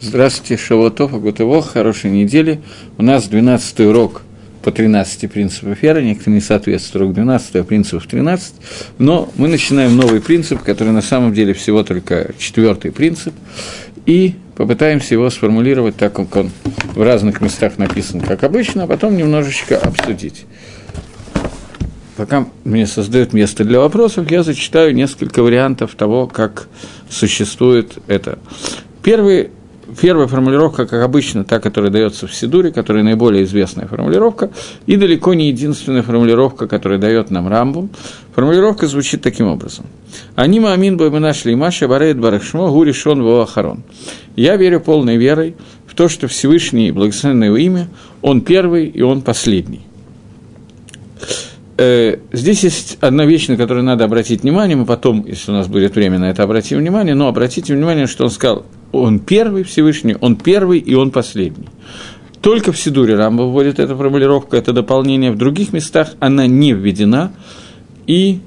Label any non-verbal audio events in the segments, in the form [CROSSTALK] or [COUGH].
Здравствуйте, Шавотов, Агутево, хорошей недели. У нас 12 урок по 13 принципов веры, некоторые не соответствуют урок 12, а принципов 13, но мы начинаем новый принцип, который на самом деле всего только четвертый принцип, и попытаемся его сформулировать так, как он в разных местах написан, как обычно, а потом немножечко обсудить. Пока мне создают место для вопросов, я зачитаю несколько вариантов того, как существует это. Первый Первая формулировка, как обычно, та, которая дается в Сидуре, которая наиболее известная формулировка, и далеко не единственная формулировка, которая дает нам Рамбу. Формулировка звучит таким образом. «Анима амин бы мы нашли Маша барейт барахшмо гури шон ахарон». «Я верю полной верой в то, что Всевышний, благословенное его имя, он первый и он последний». Э, здесь есть одна вещь, на которую надо обратить внимание, мы потом, если у нас будет время на это, обратим внимание, но обратите внимание, что он сказал он первый Всевышний, он первый и он последний. Только в Сидуре Рамба вводит эту формулировку, это дополнение, в других местах она не введена, и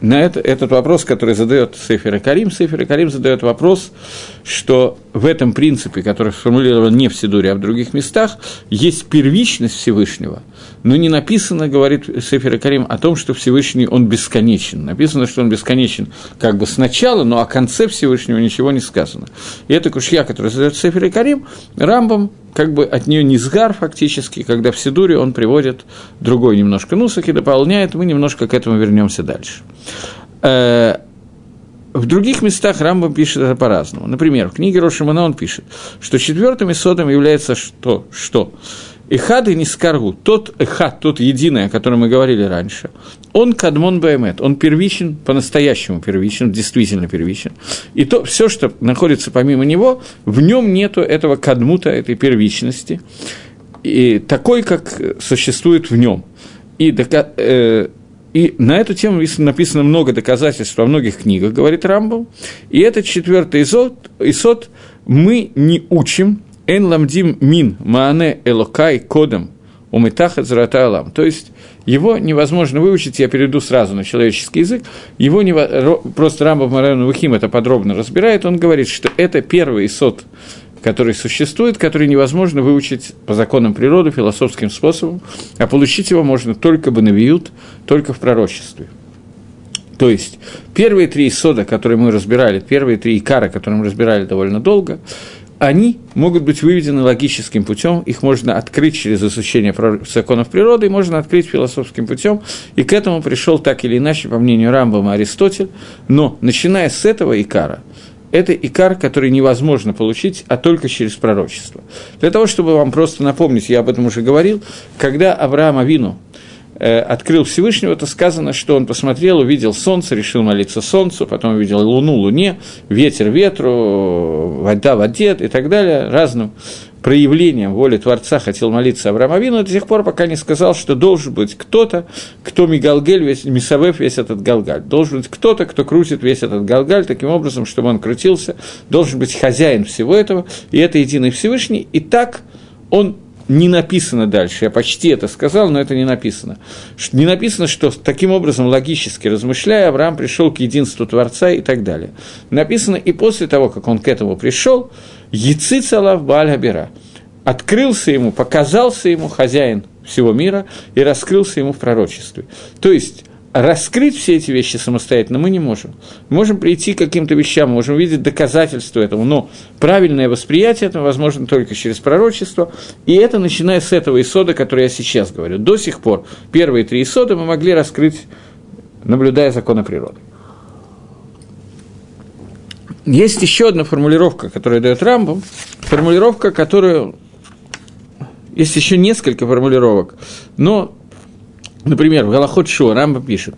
на это, этот вопрос, который задает Сефер Карим, Сефер Карим задает вопрос, что в этом принципе, который сформулирован не в Сидуре, а в других местах, есть первичность Всевышнего – но не написано, говорит Сефер Карим, о том, что Всевышний, он бесконечен. Написано, что он бесконечен как бы сначала, но о конце Всевышнего ничего не сказано. И это кушья, который задает Сефер Карим, Рамбам как бы от нее низгар фактически, когда в Сидуре он приводит другой немножко нусок и дополняет, мы немножко к этому вернемся дальше. В других местах Рамбам пишет это по-разному. Например, в книге Рошимана он пишет, что четвертым исодом является что? что? Эхад и Нискаргу, тот эхад, тот единый, о котором мы говорили раньше, он кадмон баймет, он первичен, по-настоящему первичен, действительно первичен. И то, все, что находится помимо него, в нем нету этого кадмута, этой первичности, и такой, как существует в нем. И, э, и на эту тему написано много доказательств во многих книгах, говорит Рамбл. И этот четвертый исот, исот мы не учим, Эн ламдим мин маане элокай кодом умитахат зрата алам. То есть его невозможно выучить, я перейду сразу на человеческий язык, его не, просто Рамбов Марайон Вухим это подробно разбирает, он говорит, что это первый сот, который существует, который невозможно выучить по законам природы, философским способом, а получить его можно только бы навиют, только в пророчестве. То есть, первые три сода, которые мы разбирали, первые три икара, которые мы разбирали довольно долго, они могут быть выведены логическим путем, их можно открыть через изучение законов природы, и можно открыть философским путем, и к этому пришел так или иначе, по мнению Рамбама Аристотель, но начиная с этого икара, это икар, который невозможно получить, а только через пророчество. Для того, чтобы вам просто напомнить, я об этом уже говорил, когда Авраам Авину Э, открыл Всевышнего, то сказано, что он посмотрел, увидел солнце, решил молиться солнцу, потом увидел луну луне, ветер ветру, вода воде и так далее, разным проявлением воли Творца хотел молиться Авраам Авину до тех пор, пока не сказал, что должен быть кто-то, кто Мигалгель, весь, Мисавев весь этот Галгаль. Должен быть кто-то, кто крутит весь этот Галгаль таким образом, чтобы он крутился. Должен быть хозяин всего этого, и это единый Всевышний. И так он не написано дальше, я почти это сказал, но это не написано. Не написано, что таким образом, логически размышляя, Авраам пришел к единству Творца и так далее. Написано, и после того, как он к этому пришел, Яцицалав Бааль открылся ему, показался ему хозяин всего мира и раскрылся ему в пророчестве. То есть, раскрыть все эти вещи самостоятельно мы не можем. Можем прийти к каким-то вещам, можем увидеть доказательства этому, но правильное восприятие этого возможно только через пророчество, и это начиная с этого исода, который я сейчас говорю. До сих пор первые три исода мы могли раскрыть, наблюдая законы природы. Есть еще одна формулировка, которая дает Рамбам, формулировка, которую... Есть еще несколько формулировок, но Например, в Галахот Шо Рамба пишет,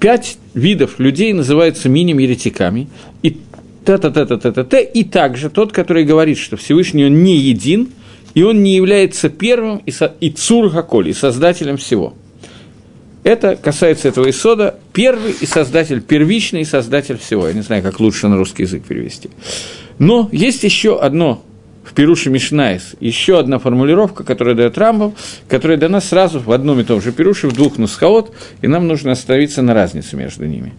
пять видов людей называются мини-еретиками, и та-та-та-та-та-та, и также тот, который говорит, что Всевышний он не един, и он не является первым и, со, и цур и создателем всего. Это касается этого исода, первый и создатель, первичный и создатель всего. Я не знаю, как лучше на русский язык перевести. Но есть еще одно в פירוש המשניות еще одна формулировка, которая дает Рамбам, которая дана сразу в одном и том же פירוש, в двух נוסחאות, и нам нужно остановиться на разнице между ними.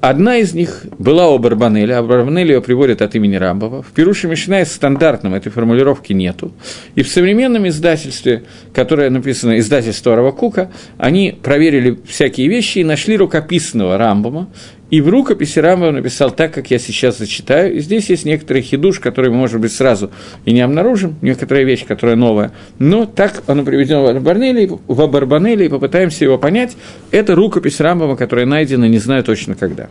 Одна из них была у Абарбанеля, а Абарбанель ее приводит от имени Рамбама. В פירוש המשניות стандартном этой формулировки нету. И в современном издательстве, которое написано издательство рава Кука, они проверили всякие вещи и нашли рукописного Рамбома, и в рукописи Рамбов написал так, как я сейчас зачитаю. И здесь есть некоторый хидуш, который мы, может быть, сразу и не обнаружим, некоторая вещь, которая новая. Но так оно приведено в Абарбанеле, в Абарбанеле и попытаемся его понять. Это рукопись Рамбова, которая найдена не знаю точно когда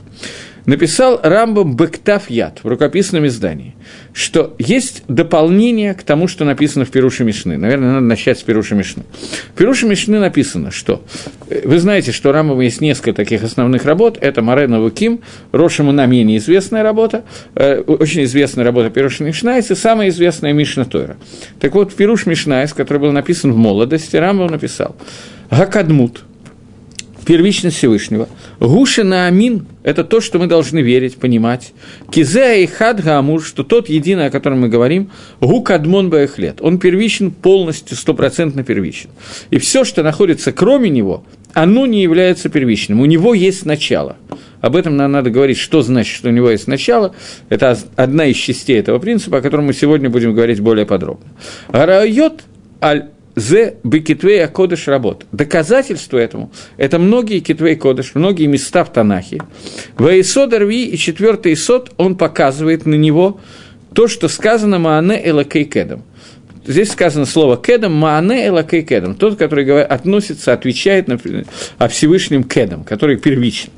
написал Рамбам Бектав Яд в рукописном издании, что есть дополнение к тому, что написано в Перуше Мишны. Наверное, надо начать с Перуша Мишны. В Перуше Мишны написано, что... Э, вы знаете, что у Рамбама есть несколько таких основных работ. Это Марена Вуким, Рошему на менее известная работа, э, очень известная работа Перуша Мишнайс и самая известная Мишна Тойра. Так вот, Перуш Мишнайс, который был написан в молодости, Рамбам написал Гакадмут – первичность Всевышнего. Гуша на Амин – это то, что мы должны верить, понимать. Кизеа и Хад Гамур, что тот единый, о котором мы говорим, Гу Кадмон Баехлет, он первичен полностью, стопроцентно первичен. И все, что находится кроме него, оно не является первичным. У него есть начало. Об этом нам надо говорить, что значит, что у него есть начало. Это одна из частей этого принципа, о котором мы сегодня будем говорить более подробно. Гарайот аль Зе бекитвей кодыш работ. Доказательство этому – это многие китвей кодыш, многие места в Танахе. В Исод Арви и четвертый Исод он показывает на него то, что сказано Маане Элакей Кедом. Здесь сказано слово «кедом», «маане элакей кедом», тот, который относится, отвечает на, о Всевышнем кедом, который первичен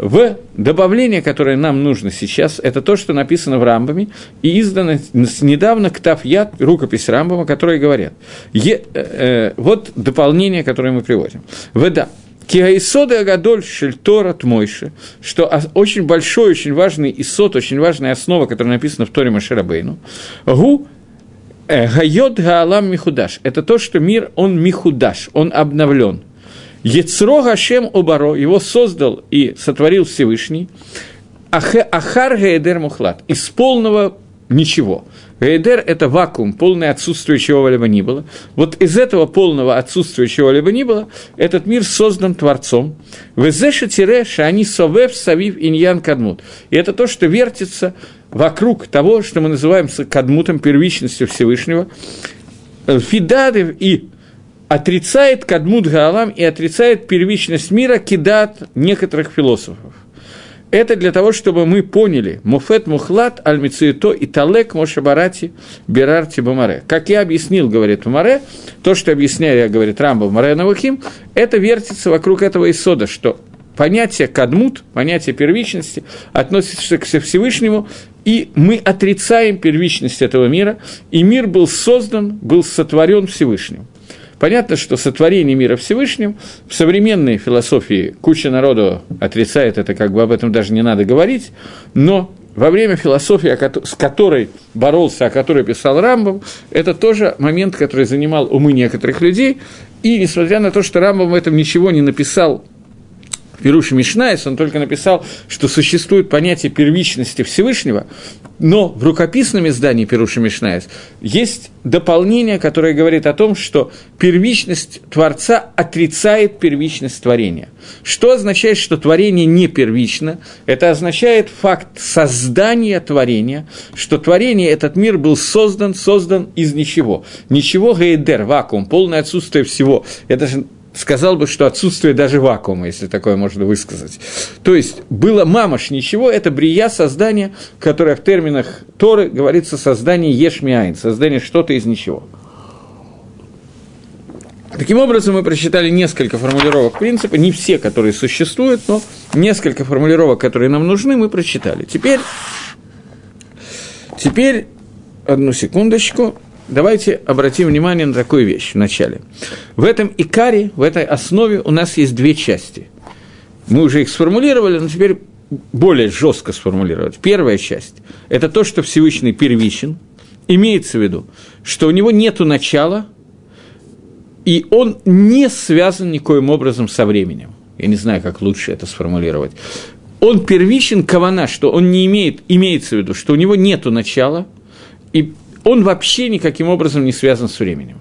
в добавление, которое нам нужно сейчас, это то, что написано в Рамбаме и издано недавно Ктав Яд, рукопись Рамбама, которые говорят. Е, э, э, вот дополнение, которое мы приводим. Вода. Киаисоды Агадоль Шельтора Тмойши, что очень большой, очень важный исот, очень важная основа, которая написана в Торе Маширабейну, гу э, Гайот Гаалам Михудаш. Это то, что мир, он Михудаш, он обновлен. Ецро Гашем Обаро, его создал и сотворил Всевышний, Ахар Гейдер Мухлад, из полного ничего. Гейдер – это вакуум, полное отсутствие чего-либо ни было. Вот из этого полного отсутствия чего-либо ни было, этот мир создан Творцом. Везеша тире шани совев савив иньян кадмут. И это то, что вертится вокруг того, что мы называем кадмутом, первичностью Всевышнего. Фидады и отрицает Кадмут Гаалам и отрицает первичность мира кидат некоторых философов. Это для того, чтобы мы поняли Муфет Мухлат Аль Мицуито и Талек Мошабарати Берарти Бамаре. Как я объяснил, говорит Маре, то, что объясняю, я говорит Рамба Маре Навахим, это вертится вокруг этого исода, что понятие кадмут, понятие первичности относится к Всевышнему, и мы отрицаем первичность этого мира, и мир был создан, был сотворен Всевышним. Понятно, что сотворение мира Всевышним в современной философии куча народу отрицает это, как бы об этом даже не надо говорить, но во время философии, с которой боролся, о которой писал Рамбов, это тоже момент, который занимал умы некоторых людей, и несмотря на то, что Рамбам в этом ничего не написал פירוש משניות, он только написал, что существует понятие первичности Всевышнего, но в рукописном издании פירוש משניות есть дополнение, которое говорит о том, что первичность Творца отрицает первичность творения. Что означает, что творение не первично? Это означает факт создания творения, что творение, этот мир был создан, создан из ничего. Ничего, העדר, вакуум, полное отсутствие всего. Я даже сказал бы, что отсутствие даже вакуума, если такое можно высказать. То есть было мамаш ничего, это брия создание, которое в терминах Торы говорится создание ешмиайн, создание что-то из ничего. Таким образом, мы прочитали несколько формулировок принципа, не все, которые существуют, но несколько формулировок, которые нам нужны, мы прочитали. Теперь, теперь одну секундочку, давайте обратим внимание на такую вещь в начале. В этом икаре, в этой основе у нас есть две части. Мы уже их сформулировали, но теперь более жестко сформулировать. Первая часть – это то, что Всевышний первичен, имеется в виду, что у него нет начала, и он не связан никоим образом со временем. Я не знаю, как лучше это сформулировать. Он первичен кавана, что он не имеет, имеется в виду, что у него нет начала, и он вообще никаким образом не связан с временем.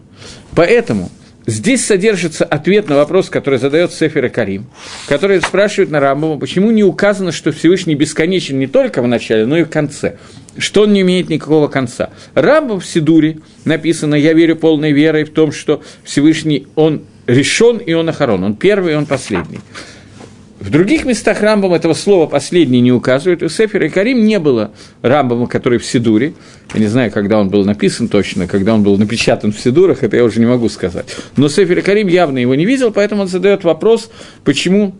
Поэтому Здесь содержится ответ на вопрос, который задает Сефер Карим, который спрашивает на Рамбова, почему не указано, что Всевышний бесконечен не только в начале, но и в конце, что он не имеет никакого конца. Рамбов в Сидуре написано «Я верю полной верой в том, что Всевышний, он решен и он охорон, он первый и он последний». В других местах Рамбам этого слова «последний» не указывает. У Сефера и Карим не было Рамбама, который в Сидуре. Я не знаю, когда он был написан точно, когда он был напечатан в Сидурах, это я уже не могу сказать. Но Сефер и Карим явно его не видел, поэтому он задает вопрос, почему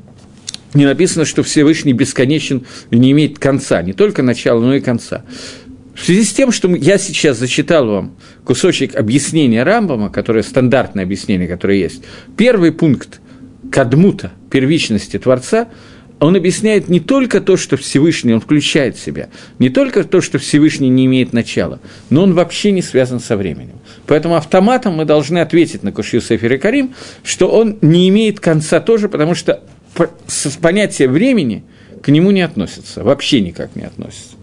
не написано, что Всевышний бесконечен и не имеет конца, не только начала, но и конца. В связи с тем, что я сейчас зачитал вам кусочек объяснения Рамбама, которое стандартное объяснение, которое есть, первый пункт – кадмута, первичности Творца, он объясняет не только то, что Всевышний, он включает в себя, не только то, что Всевышний не имеет начала, но он вообще не связан со временем. Поэтому автоматом мы должны ответить на Кушью Сефер и Карим, что он не имеет конца тоже, потому что понятие времени к нему не относится, вообще никак не относится.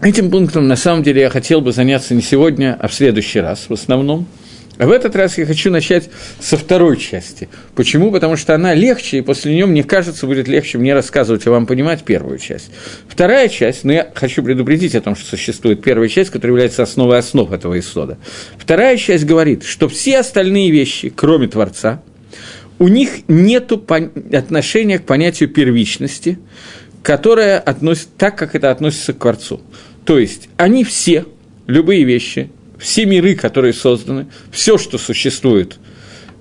Этим пунктом, на самом деле, я хотел бы заняться не сегодня, а в следующий раз в основном – а в этот раз я хочу начать со второй части. Почему? Потому что она легче, и после нее, мне кажется, будет легче мне рассказывать и вам понимать первую часть. Вторая часть, но я хочу предупредить о том, что существует первая часть, которая является основой основ этого исхода. Вторая часть говорит, что все остальные вещи, кроме Творца, у них нет отношения к понятию первичности, которое относится так, как это относится к Творцу. То есть они все, любые вещи, все миры, которые созданы, все, что существует,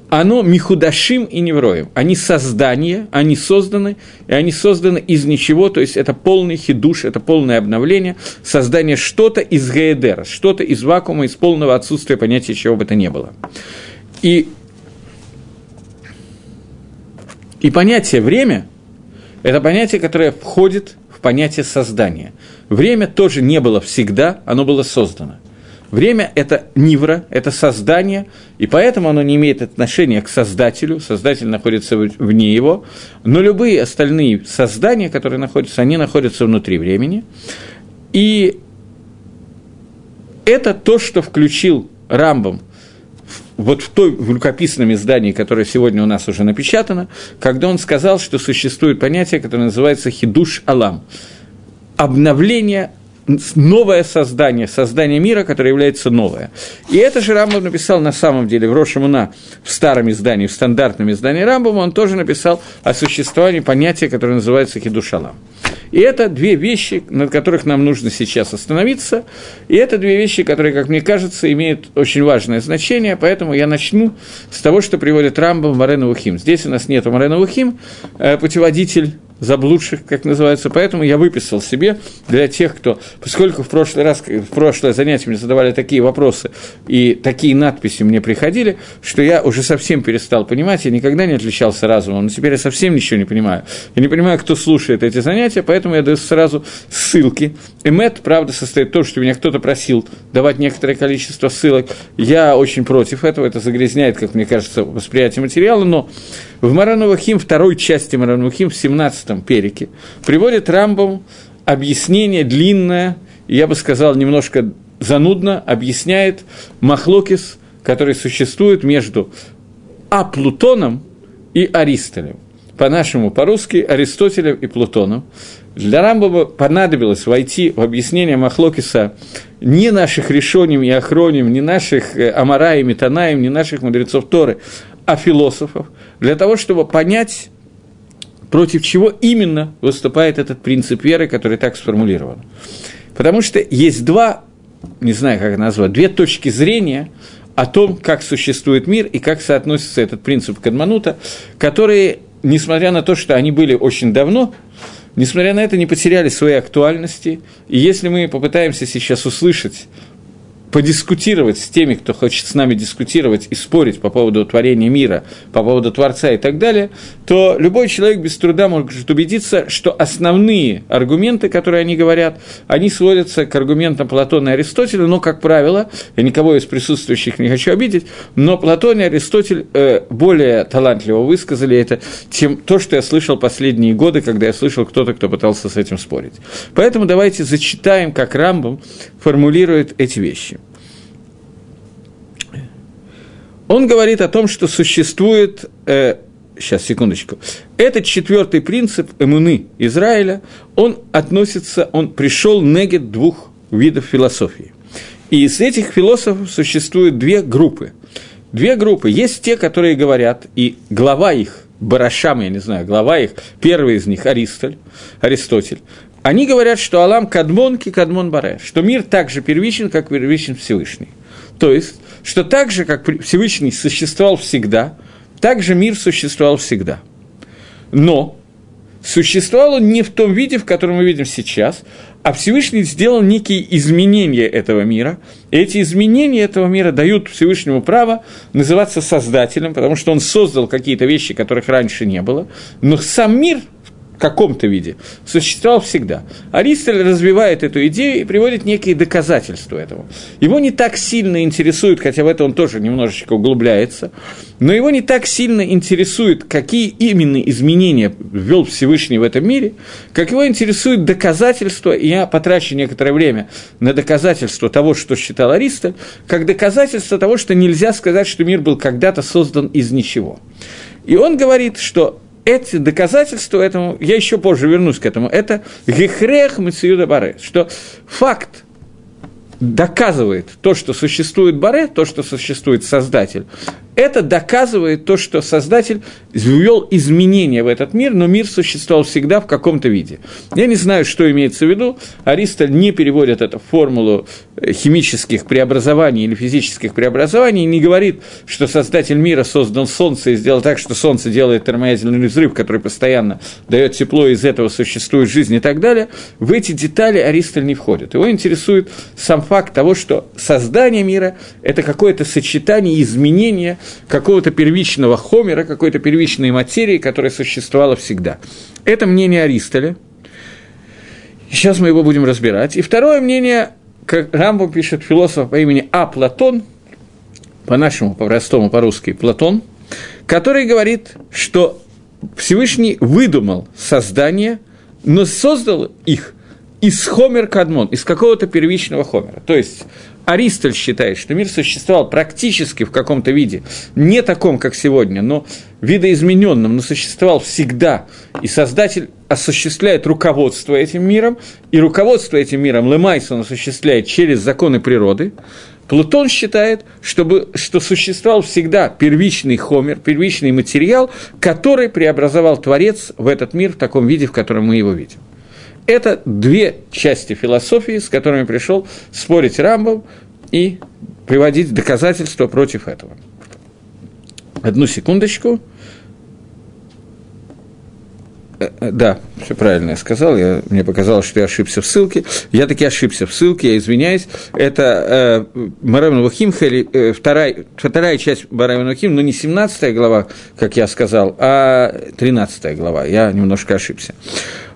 оно михудашим и невроем. Они создания, они созданы, и они созданы из ничего, то есть это полный хидуш, это полное обновление, создание что-то из геедера, что-то из вакуума, из полного отсутствия понятия чего бы то ни было. И, и понятие «время» – это понятие, которое входит в понятие создания. Время тоже не было всегда, оно было создано – Время – это нивра, это создание, и поэтому оно не имеет отношения к Создателю, Создатель находится вне его, но любые остальные создания, которые находятся, они находятся внутри времени. И это то, что включил Рамбом вот в той в рукописном издании, которое сегодня у нас уже напечатано, когда он сказал, что существует понятие, которое называется «хидуш алам» – обновление новое создание, создание мира, которое является новое. И это же Рамбам написал на самом деле в Рошамуна, в старом издании, в стандартном издании Рамбама, он тоже написал о существовании понятия, которое называется хидушалам. И это две вещи, над которых нам нужно сейчас остановиться. И это две вещи, которые, как мне кажется, имеют очень важное значение. Поэтому я начну с того, что приводит Рамбам Марена Ухим. Здесь у нас нет Марена Ухим, э, путеводитель заблудших, как называется. Поэтому я выписал себе для тех, кто, поскольку в прошлый раз, в прошлое занятие мне задавали такие вопросы и такие надписи мне приходили, что я уже совсем перестал понимать, я никогда не отличался разумом, но теперь я совсем ничего не понимаю. Я не понимаю, кто слушает эти занятия, поэтому я даю сразу ссылки. Эмет, правда, состоит в том, что меня кто-то просил давать некоторое количество ссылок. Я очень против этого, это загрязняет, как мне кажется, восприятие материала, но в Маранувахим, второй части Маранувахим, в 17-м перике, приводит Рамбам объяснение длинное, я бы сказал, немножко занудно, объясняет Махлокис, который существует между Аплутоном и Аристолем. По-нашему, по-русски, Аристотелем и Плутоном. Для Рамбова понадобилось войти в объяснение Махлокиса ни наших решений и охроним, ни наших э, Амараем и Танаем, ни наших мудрецов Торы, а философов, для того, чтобы понять, против чего именно выступает этот принцип веры, который так сформулирован. Потому что есть два, не знаю, как это назвать, две точки зрения о том, как существует мир и как соотносится этот принцип Кадманута, которые, несмотря на то, что они были очень давно, несмотря на это, не потеряли своей актуальности. И если мы попытаемся сейчас услышать подискутировать с теми, кто хочет с нами дискутировать и спорить по поводу творения мира, по поводу Творца и так далее, то любой человек без труда может убедиться, что основные аргументы, которые они говорят, они сводятся к аргументам Платона и Аристотеля, но, как правило, я никого из присутствующих не хочу обидеть, но Платон и Аристотель э, более талантливо высказали это, чем то, что я слышал последние годы, когда я слышал кто-то, кто пытался с этим спорить. Поэтому давайте зачитаем, как Рамбом формулирует эти вещи. Он говорит о том, что существует э, сейчас, секундочку. Этот четвертый принцип эмуны Израиля, он относится, он пришел негет двух видов философии. И из этих философов существует две группы. Две группы. Есть те, которые говорят, и глава их, Барашам, я не знаю, глава их, первый из них, Аристоль, Аристотель, они говорят, что Алам Кадмон Кадмон Баре, что мир так же первичен, как первичен Всевышний. То есть, что так же, как Всевышний существовал всегда – также мир существовал всегда. Но существовал он не в том виде, в котором мы видим сейчас, а Всевышний сделал некие изменения этого мира. И эти изменения этого мира дают Всевышнему право называться Создателем, потому что он создал какие-то вещи, которых раньше не было. Но сам мир – каком-то виде, существовал всегда. Аристотель развивает эту идею и приводит некие доказательства этому. Его не так сильно интересует, хотя в это он тоже немножечко углубляется, но его не так сильно интересует, какие именно изменения ввел Всевышний в этом мире, как его интересует доказательство, и я потрачу некоторое время на доказательство того, что считал Аристотель, как доказательство того, что нельзя сказать, что мир был когда-то создан из ничего. И он говорит, что эти доказательства этому, я еще позже вернусь к этому, это гехрех мациюда баре, что факт доказывает то, что существует баре, то, что существует создатель, это доказывает то, что Создатель ввел изменения в этот мир, но мир существовал всегда в каком-то виде. Я не знаю, что имеется в виду. Аристоль не переводит эту формулу э, химических преобразований или физических преобразований, не говорит, что Создатель мира создал Солнце и сделал так, что Солнце делает термоядерный взрыв, который постоянно дает тепло, и из этого существует жизнь и так далее. В эти детали Аристоль не входит. Его интересует сам факт того, что создание мира – это какое-то сочетание изменения какого-то первичного хомера, какой-то первичной материи, которая существовала всегда. Это мнение Аристоля. Сейчас мы его будем разбирать. И второе мнение, как Рамбо пишет философ по имени А. Платон, по-нашему, по-простому, по-русски, Платон, который говорит, что Всевышний выдумал создание, но создал их из хомер кадмон, из какого-то первичного хомера. То есть Аристоль считает, что мир существовал практически в каком-то виде, не таком, как сегодня, но видоизмененном, но существовал всегда. И Создатель осуществляет руководство этим миром, и руководство этим миром Лемайс он осуществляет через законы природы. Плутон считает, чтобы, что существовал всегда первичный хомер, первичный материал, который преобразовал Творец в этот мир в таком виде, в котором мы его видим. Это две части философии, с которыми пришел спорить Рамбов и приводить доказательства против этого. Одну секундочку. Э, э, да, все правильно я сказал, я, мне показалось, что я ошибся в ссылке. Я таки ошибся в ссылке, я извиняюсь. Это э, Марайвен Вахим, э, вторая, вторая часть Марайвен Вахим, но не 17 глава, как я сказал, а 13 глава. Я немножко ошибся.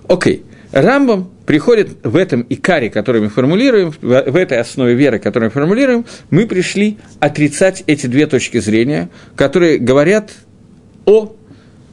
Окей. Okay. Рамбам приходит в этом икаре, который мы формулируем, в этой основе веры, которую мы формулируем, мы пришли отрицать эти две точки зрения, которые говорят о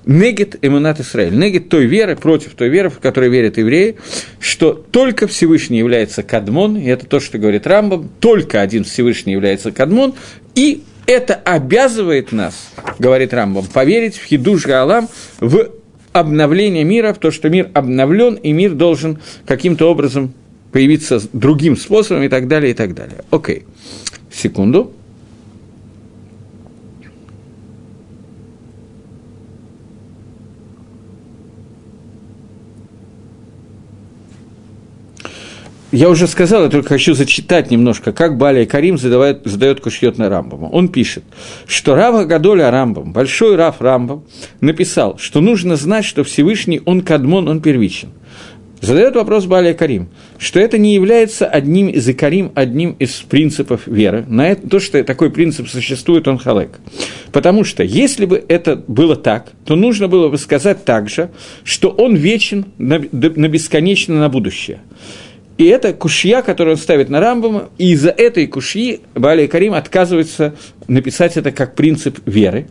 негет эмунат Исраиль, негет той веры против той веры, в которой верят евреи, что только Всевышний является кадмон, и это то, что говорит Рамбам, только один Всевышний является кадмон, и это обязывает нас, говорит Рамбам, поверить в Хидуш Гаалам, в обновление мира, в то, что мир обновлен, и мир должен каким-то образом появиться другим способом и так далее, и так далее. Окей, секунду. Я уже сказал, я только хочу зачитать немножко, как Балия Карим задает, задает кушьет на Рамбама. Он пишет, что Рава Гадоля Рамбам, большой Рав Рамбам, написал, что нужно знать, что Всевышний, он кадмон, он первичен. Задает вопрос Балия Карим, что это не является одним из икарим, одним из принципов веры. На это, то, что такой принцип существует, он халек. Потому что, если бы это было так, то нужно было бы сказать также, что он вечен на, на бесконечно на будущее. И это кушья, которую он ставит на Рамбама, и из-за этой кушьи Бали Карим отказывается написать это как принцип веры.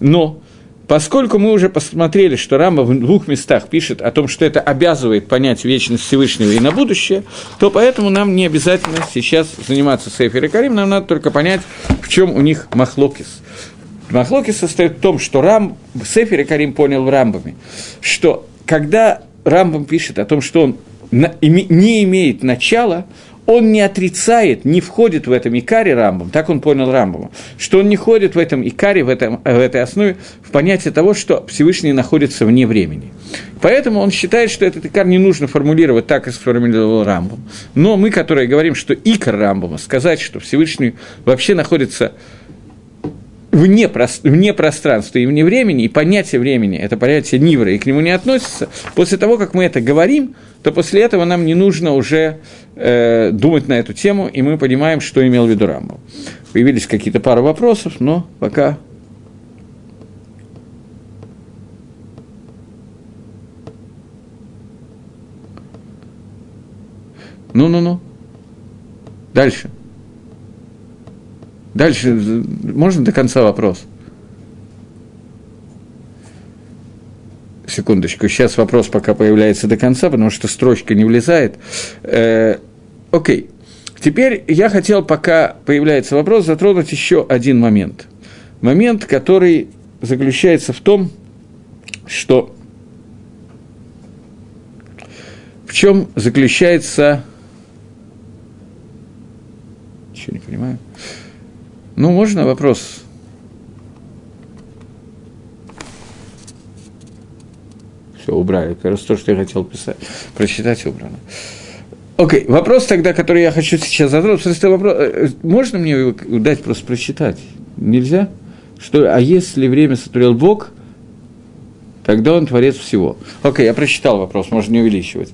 Но Поскольку мы уже посмотрели, что Рамба в двух местах пишет о том, что это обязывает понять вечность Всевышнего и на будущее, то поэтому нам не обязательно сейчас заниматься Сейфер и Карим, нам надо только понять, в чем у них махлокис. Махлокис состоит в том, что Рам, Сефер и Карим понял в Рамбаме, что когда Рамбам пишет о том, что он не имеет начала, он не отрицает, не входит в этом икаре Рамбам, так он понял Рамбама, что он не ходит в этом икаре, в, этом, в этой основе, в понятие того, что Всевышний находится вне времени. Поэтому он считает, что этот икар не нужно формулировать так, как сформулировал Рамбам. Но мы, которые говорим, что икар Рамбама, сказать, что Всевышний вообще находится вне, вне пространства и вне времени, и понятие времени, это понятие Нивра, и к нему не относится, после того, как мы это говорим, то после этого нам не нужно уже э, думать на эту тему, и мы понимаем, что имел в виду Рамбов. Появились какие-то пары вопросов, но пока Ну-ну-ну. Дальше. Дальше, можно до конца вопрос? Секундочку, сейчас вопрос пока появляется до конца, потому что строчка не влезает. Э, окей. Теперь я хотел, пока появляется вопрос, затронуть еще один момент. Момент, который заключается в том, что в чем заключается... Ничего не понимаю. Ну, можно вопрос? Все, убрали. Как раз то, что я хотел писать, прочитать, убрано. Окей, okay. вопрос тогда, который я хочу сейчас затронуть, просто вопрос, э, можно мне его дать просто прочитать? Нельзя? Что, а если время сотворил Бог, тогда он творец всего. Окей, okay, я прочитал вопрос, можно не увеличивать.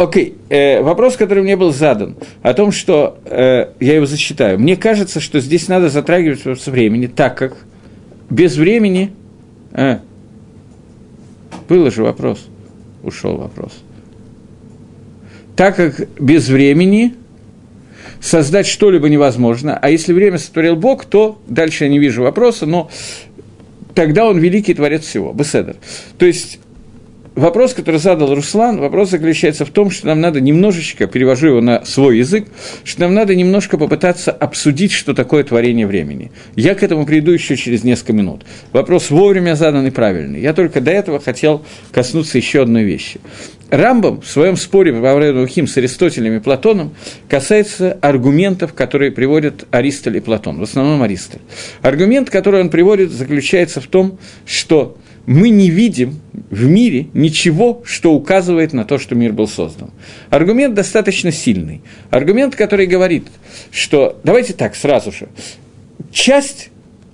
Окей, okay. э, вопрос, который мне был задан, о том, что э, я его зачитаю. Мне кажется, что здесь надо затрагивать вопрос времени, так как без времени... Э, было же вопрос, ушел вопрос. Так как без времени создать что-либо невозможно, а если время сотворил Бог, то дальше я не вижу вопроса, но тогда он великий творец всего, Беседер. То есть вопрос, который задал Руслан, вопрос заключается в том, что нам надо немножечко, перевожу его на свой язык, что нам надо немножко попытаться обсудить, что такое творение времени. Я к этому приду еще через несколько минут. Вопрос вовремя задан и правильный. Я только до этого хотел коснуться еще одной вещи. Рамбам в своем споре по Авреду Хим с Аристотелем и Платоном касается аргументов, которые приводят Аристотель и Платон, в основном Аристотель. Аргумент, который он приводит, заключается в том, что мы не видим в мире ничего, что указывает на то, что мир был создан. Аргумент достаточно сильный. Аргумент, который говорит, что... Давайте так, сразу же. Часть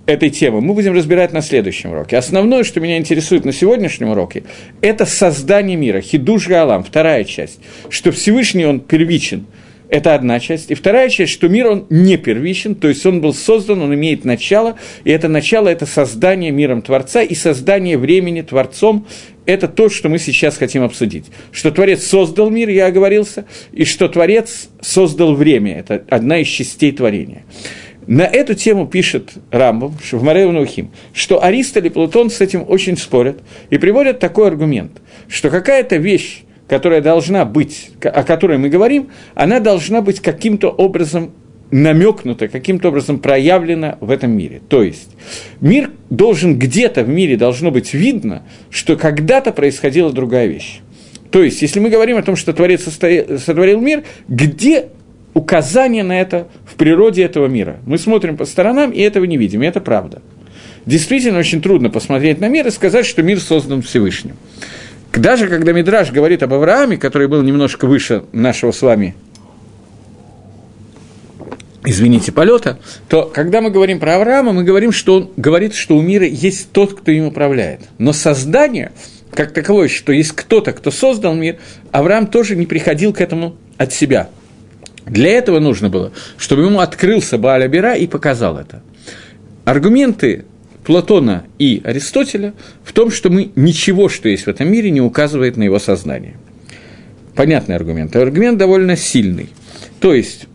этой темы мы будем разбирать на следующем уроке. Основное, что меня интересует на сегодняшнем уроке, это создание мира, хидуш галам, вторая часть, что Всевышний, он первичен – это одна часть. И вторая часть, что мир, он не первичен, то есть он был создан, он имеет начало, и это начало – это создание миром Творца и создание времени Творцом. Это то, что мы сейчас хотим обсудить. Что Творец создал мир, я оговорился, и что Творец создал время. Это одна из частей творения. На эту тему пишет Рамбом в Мареву Наухим, что Аристотель и Платон с этим очень спорят и приводят такой аргумент, что какая-то вещь, которая должна быть, о которой мы говорим, она должна быть каким-то образом намекнута, каким-то образом проявлена в этом мире. То есть мир должен где-то в мире должно быть видно, что когда-то происходила другая вещь. То есть, если мы говорим о том, что Творец сотворил мир, где указание на это в природе этого мира? Мы смотрим по сторонам и этого не видим, и это правда. Действительно, очень трудно посмотреть на мир и сказать, что мир создан Всевышним. Даже когда Мидраш говорит об Аврааме, который был немножко выше нашего с вами извините, полета, то когда мы говорим про Авраама, мы говорим, что он говорит, что у мира есть тот, кто им управляет. Но создание, как таковое, что есть кто-то, кто создал мир, Авраам тоже не приходил к этому от себя. Для этого нужно было, чтобы ему открылся Бааля Бера и показал это. Аргументы Платона и Аристотеля в том, что мы ничего, что есть в этом мире, не указывает на его сознание. Понятный аргумент. Аргумент довольно сильный. То есть,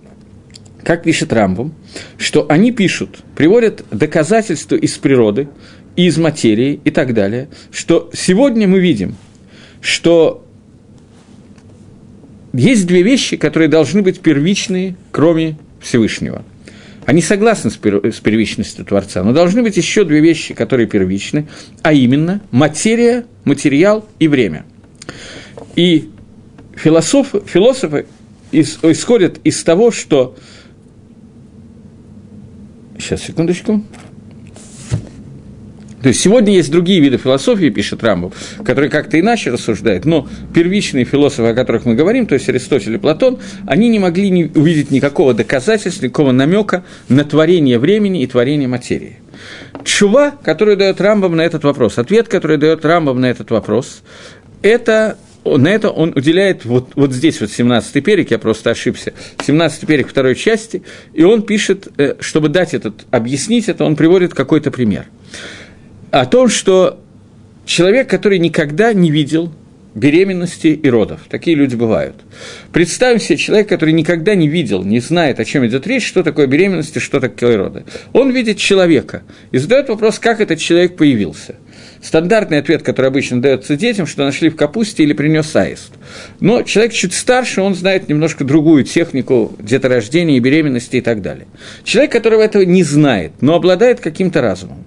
как пишет Рамбом, что они пишут, приводят доказательства из природы, из материи и так далее, что сегодня мы видим, что есть две вещи, которые должны быть первичные, кроме Всевышнего. Они согласны с, пер, с первичностью Творца, но должны быть еще две вещи, которые первичны, а именно материя, материал и время. И философы, философы исходят из того, что... Сейчас, секундочку. То есть сегодня есть другие виды философии, пишет Рамбов, которые как-то иначе рассуждают, но первичные философы, о которых мы говорим, то есть Аристотель и Платон, они не могли не увидеть никакого доказательства, никакого намека на творение времени и творение материи. Чува, который дает Рамбам на этот вопрос, ответ, который дает Рамбам на этот вопрос, это на это он уделяет вот, вот здесь, вот 17-й перек, я просто ошибся, 17-й перек второй части, и он пишет, э, чтобы дать этот, объяснить это, он приводит какой-то пример о том, что человек, который никогда не видел беременности и родов. Такие люди бывают. Представим себе человека, который никогда не видел, не знает, о чем идет речь, что такое беременность и что такое роды. Он видит человека и задает вопрос, как этот человек появился – Стандартный ответ, который обычно дается детям, что нашли в капусте или принес аист. Но человек чуть старше, он знает немножко другую технику деторождения беременности и так далее. Человек, которого этого не знает, но обладает каким-то разумом.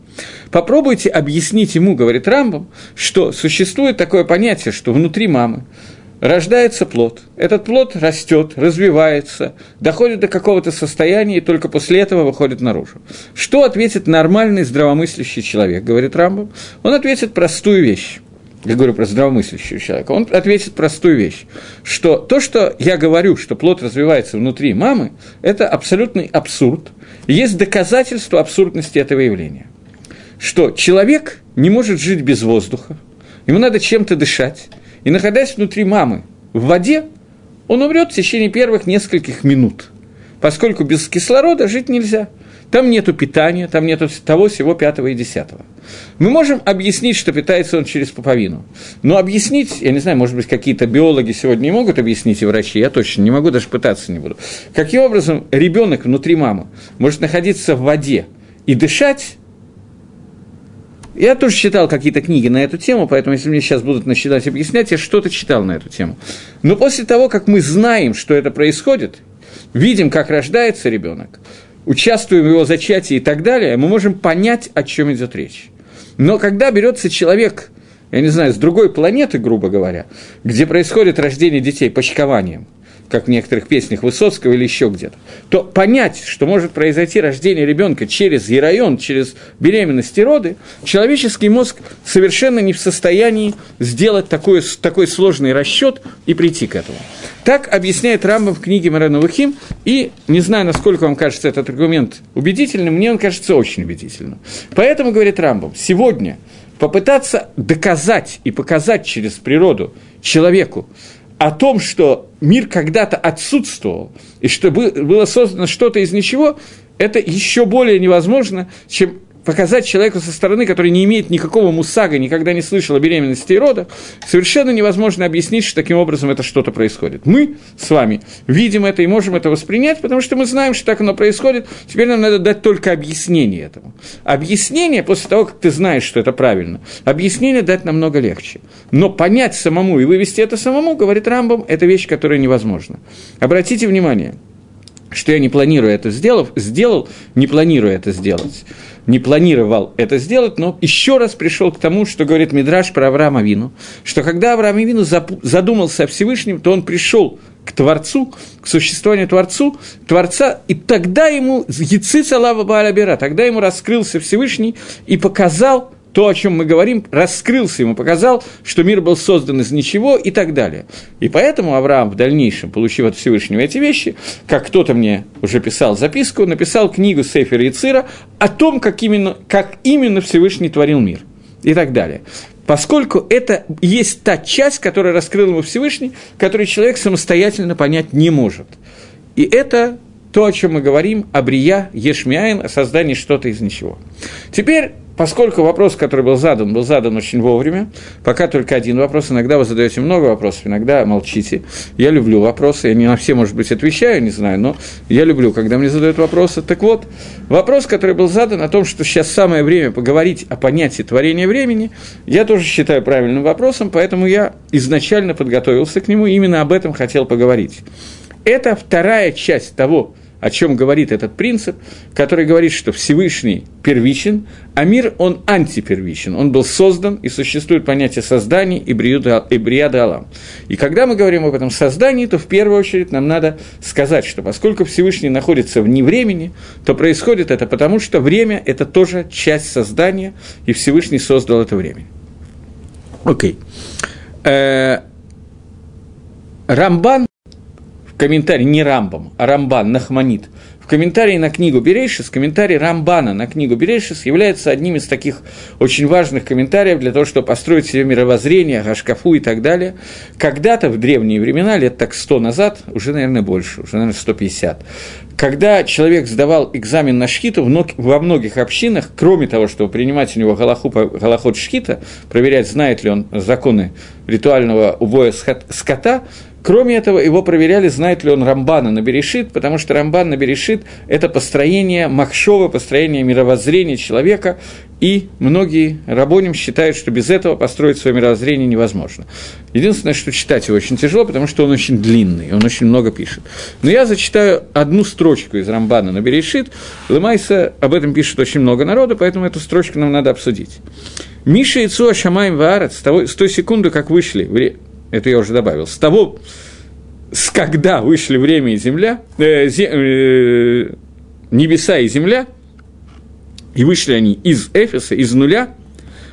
Попробуйте объяснить ему, говорит Рамбом, что существует такое понятие, что внутри мамы рождается плод. Этот плод растет, развивается, доходит до какого-то состояния и только после этого выходит наружу. Что ответит нормальный здравомыслящий человек, говорит Рамбом? Он ответит простую вещь. Я говорю про здравомыслящего человека. Он ответит простую вещь, что то, что я говорю, что плод развивается внутри мамы, это абсолютный абсурд. есть доказательство абсурдности этого явления. Что человек не может жить без воздуха, ему надо чем-то дышать, и находясь внутри мамы в воде, он умрет в течение первых нескольких минут, поскольку без кислорода жить нельзя. Там нету питания, там нету того всего пятого и десятого. Мы можем объяснить, что питается он через пуповину. Но объяснить, я не знаю, может быть, какие-то биологи сегодня не могут объяснить, и врачи, я точно не могу, даже пытаться не буду. Каким образом ребенок внутри мамы может находиться в воде и дышать, я тоже читал какие-то книги на эту тему, поэтому если мне сейчас будут начинать объяснять, я что-то читал на эту тему. Но после того, как мы знаем, что это происходит, видим, как рождается ребенок, участвуем в его зачатии и так далее, мы можем понять, о чем идет речь. Но когда берется человек, я не знаю, с другой планеты, грубо говоря, где происходит рождение детей почкованием, как в некоторых песнях Высоцкого или еще где-то, то понять, что может произойти рождение ребенка через героин, через беременность и роды, человеческий мозг совершенно не в состоянии сделать такой, такой сложный расчет и прийти к этому. Так объясняет Рамбам в книге Марена Лухим, и не знаю, насколько вам кажется этот аргумент убедительным, мне он кажется очень убедительным. Поэтому, говорит Рамбам, сегодня попытаться доказать и показать через природу человеку, о том, что мир когда-то отсутствовал, и что было создано что-то из ничего, это еще более невозможно, чем показать человеку со стороны, который не имеет никакого мусага, никогда не слышал о беременности и родах, совершенно невозможно объяснить, что таким образом это что-то происходит. Мы с вами видим это и можем это воспринять, потому что мы знаем, что так оно происходит. Теперь нам надо дать только объяснение этому. Объяснение, после того, как ты знаешь, что это правильно, объяснение дать намного легче. Но понять самому и вывести это самому, говорит Рамбом, это вещь, которая невозможна. Обратите внимание, что я не планирую это сделав, сделал, не планирую это сделать. Не планировал это сделать, но еще раз пришел к тому, что говорит Мидраш про Авраама Вину, что когда Авраам Вину задумался о Всевышнем, то он пришел к Творцу, к существованию Творцу, Творца, и тогда ему, Яцица Лава Баалабера, тогда ему раскрылся Всевышний и показал то, о чем мы говорим, раскрылся ему, показал, что мир был создан из ничего и так далее. И поэтому Авраам в дальнейшем, получив от Всевышнего эти вещи, как кто-то мне уже писал записку, написал книгу Сефера и Цира о том, как именно, как именно Всевышний творил мир и так далее. Поскольку это есть та часть, которая раскрыл ему Всевышний, которую человек самостоятельно понять не может. И это то, о чем мы говорим, о брия, ешмиаин, о создании что-то из ничего. Теперь поскольку вопрос, который был задан, был задан очень вовремя, пока только один вопрос, иногда вы задаете много вопросов, иногда молчите. Я люблю вопросы, я не на все, может быть, отвечаю, не знаю, но я люблю, когда мне задают вопросы. Так вот, вопрос, который был задан о том, что сейчас самое время поговорить о понятии творения времени, я тоже считаю правильным вопросом, поэтому я изначально подготовился к нему, именно об этом хотел поговорить. Это вторая часть того, о чем говорит этот принцип, который говорит, что Всевышний первичен, а мир, он антипервичен. Он был создан, и существует понятие создания и бриада Алам. И когда мы говорим об этом создании, то в первую очередь нам надо сказать, что поскольку Всевышний находится вне времени, то происходит это потому, что время – это тоже часть создания, и Всевышний создал это время. Окей. Okay. Э, Рамбан комментарии, не Рамбам, а Рамбан, Нахманит, в комментарии на книгу Берейшис, комментарий Рамбана на книгу Берейшис является одним из таких очень важных комментариев для того, чтобы построить себе мировоззрение, Гашкафу и так далее. Когда-то в древние времена, лет так сто назад, уже, наверное, больше, уже, наверное, 150, когда человек сдавал экзамен на шхиту, во многих общинах, кроме того, чтобы принимать у него галаху, галахот шхита, проверять, знает ли он законы ритуального убоя скота, Кроме этого, его проверяли, знает ли он Рамбана на Берешит, потому что Рамбан на Берешит – это построение Махшова, построение мировоззрения человека, и многие рабоним считают, что без этого построить свое мировоззрение невозможно. Единственное, что читать его очень тяжело, потому что он очень длинный, он очень много пишет. Но я зачитаю одну строчку из Рамбана на Берешит. Лемайса об этом пишет очень много народу, поэтому эту строчку нам надо обсудить. Миша и Цуа Шамаем Ваарец, с той секунды, как вышли это я уже добавил, с того, с когда вышли время и земля, э, зе, э, небеса и земля, и вышли они из Эфеса, из нуля,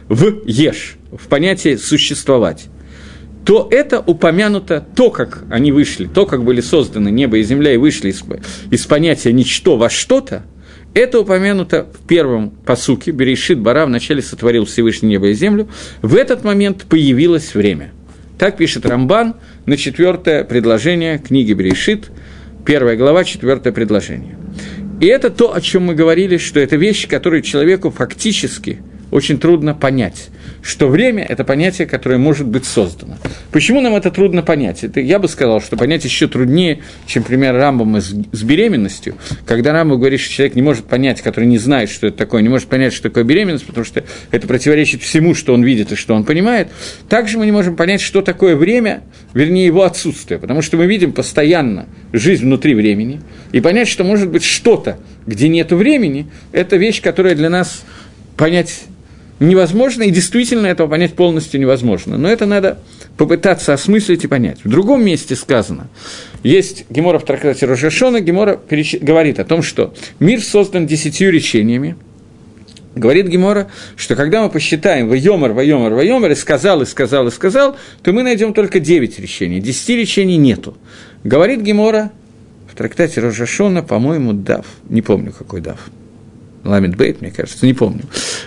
в Еш, в понятие «существовать», то это упомянуто, то, как они вышли, то, как были созданы небо и земля и вышли из, из понятия «ничто во что-то», это упомянуто в первом посуке, Берешит Бара вначале сотворил Всевышний небо и землю, в этот момент появилось время – так пишет Рамбан на четвертое предложение книги Берешит, первая глава, четвертое предложение. И это то, о чем мы говорили, что это вещи, которые человеку фактически очень трудно понять что время – это понятие, которое может быть создано. Почему нам это трудно понять? Это, я бы сказал, что понять еще труднее, чем пример Рамбома с, с беременностью, когда Рамбом говорит, что человек не может понять, который не знает, что это такое, не может понять, что такое беременность, потому что это противоречит всему, что он видит и что он понимает. Также мы не можем понять, что такое время, вернее, его отсутствие, потому что мы видим постоянно жизнь внутри времени, и понять, что может быть что-то, где нет времени, это вещь, которая для нас понять невозможно, и действительно этого понять полностью невозможно. Но это надо попытаться осмыслить и понять. В другом месте сказано, есть Гемора в трактате Рожешона, Гемора переч... говорит о том, что мир создан десятью речениями, Говорит Гемора, что когда мы посчитаем «Вайомар, Вайомар, Вайомар» и сказал, и сказал, и сказал, то мы найдем только девять речений. Десяти речений нету. Говорит Гемора в трактате Рожашона, по-моему, Дав, не помню, какой Дав – Ламит Бейт, мне кажется, не помню.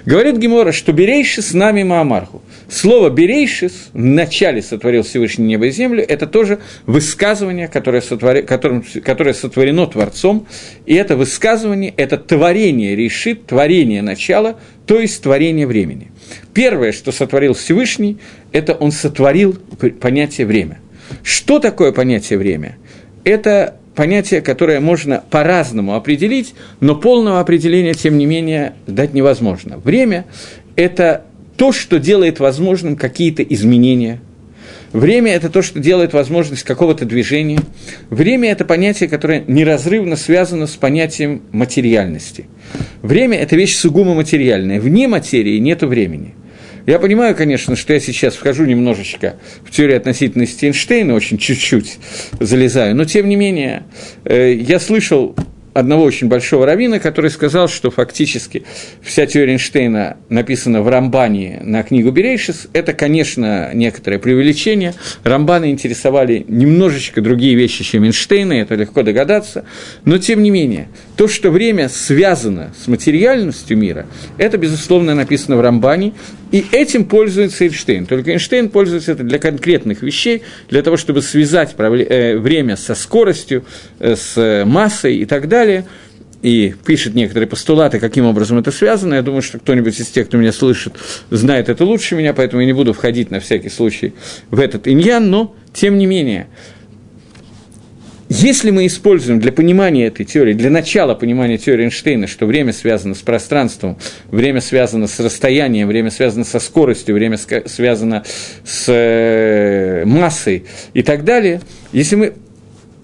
Говорит Гемора, что «берейшис нами Маамарху». Слово «берейшис» в начале сотворил Всевышний небо и землю, это тоже высказывание, которое, сотвори, которым, которое сотворено Творцом, и это высказывание, это творение решит, творение начала, то есть творение времени. Первое, что сотворил Всевышний, это он сотворил понятие «время». Что такое понятие «время»? Это понятие, которое можно по-разному определить, но полного определения, тем не менее, дать невозможно. Время – это то, что делает возможным какие-то изменения. Время – это то, что делает возможность какого-то движения. Время – это понятие, которое неразрывно связано с понятием материальности. Время – это вещь сугубо материальная. Вне материи нет времени – я понимаю, конечно, что я сейчас вхожу немножечко в теорию относительности Эйнштейна, очень чуть-чуть залезаю, но тем не менее, э, я слышал одного очень большого равина, который сказал, что фактически вся теория Эйнштейна написана в Рамбане на книгу Берейшис. Это, конечно, некоторое преувеличение. Рамбаны интересовали немножечко другие вещи, чем Эйнштейна, это легко догадаться. Но, тем не менее, то, что время связано с материальностью мира, это, безусловно, написано в Рамбане, и этим пользуется Эйнштейн. Только Эйнштейн пользуется это для конкретных вещей, для того, чтобы связать э, время со скоростью, э, с массой и так далее. и пишет некоторые постулаты, каким образом это связано. Я думаю, что кто-нибудь из тех, кто меня слышит, знает это лучше меня, поэтому я не буду входить на всякий случай в этот иньян, но, тем не менее, если мы используем для понимания этой теории, для начала понимания теории Эйнштейна, что время связано с пространством, время связано с расстоянием, время связано со скоростью, время связано с э, массой и так далее, если мы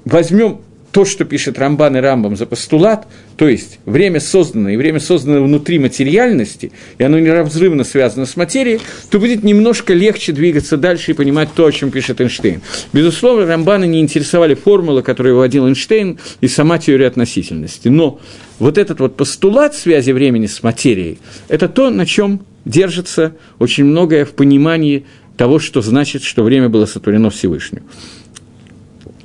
возьмем то, что пишет Рамбан и Рамбам за постулат, то есть время создано, и время создано внутри материальности, и оно неразрывно связано с материей, то будет немножко легче двигаться дальше и понимать то, о чем пишет Эйнштейн. Безусловно, Рамбана не интересовали формулы, которые вводил Эйнштейн, и сама теория относительности. Но вот этот вот постулат связи времени с материей, это то, на чем держится очень многое в понимании того, что значит, что время было сотворено Всевышним.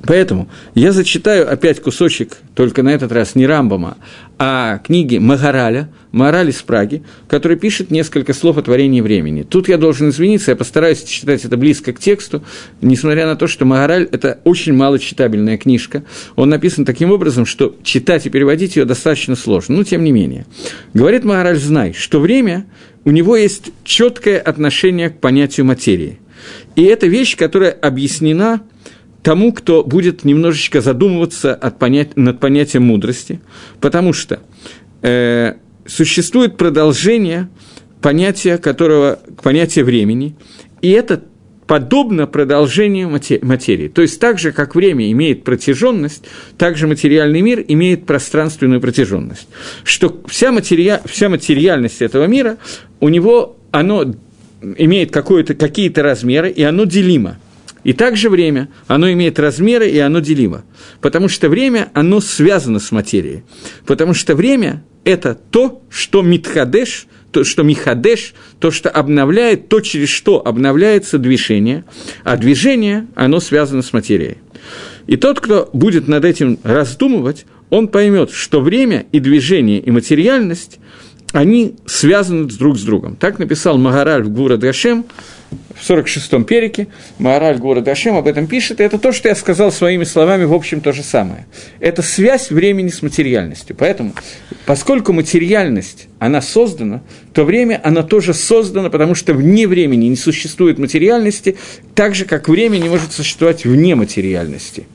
Поэтому я зачитаю опять кусочек, только на этот раз не Рамбама, а книги Магараля, Мораль из Праги, который пишет несколько слов о творении времени. Тут я должен извиниться, я постараюсь читать это близко к тексту, несмотря на то, что Магараль – это очень малочитабельная книжка. Он написан таким образом, что читать и переводить ее достаточно сложно, но тем не менее. Говорит Магараль, знай, что время, у него есть четкое отношение к понятию материи. И это вещь, которая объяснена – тому, кто будет немножечко задумываться от понять, над понятием мудрости, потому что э, существует продолжение понятия, которого, понятия времени, и это подобно продолжению материи. То есть так же, как время имеет протяженность, так же материальный мир имеет пространственную протяженность. Что вся, материя, вся материальность этого мира, у него оно имеет какие-то размеры, и оно делимо – и также время, оно имеет размеры, и оно делимо. Потому что время, оно связано с материей. Потому что время – это то, что митхадеш, то, что михадеш, то, что обновляет, то, через что обновляется движение, а движение, оно связано с материей. И тот, кто будет над этим раздумывать, он поймет, что время и движение, и материальность, они связаны друг с другом. Так написал Магараль в Гура Дашем, в 46-м перике, Маораль города Ашем об этом пишет, и это то, что я сказал своими словами, в общем, то же самое. Это связь времени с материальностью. Поэтому, поскольку материальность, она создана, то время, оно тоже создано, потому что вне времени не существует материальности, так же, как время не может существовать вне материальности.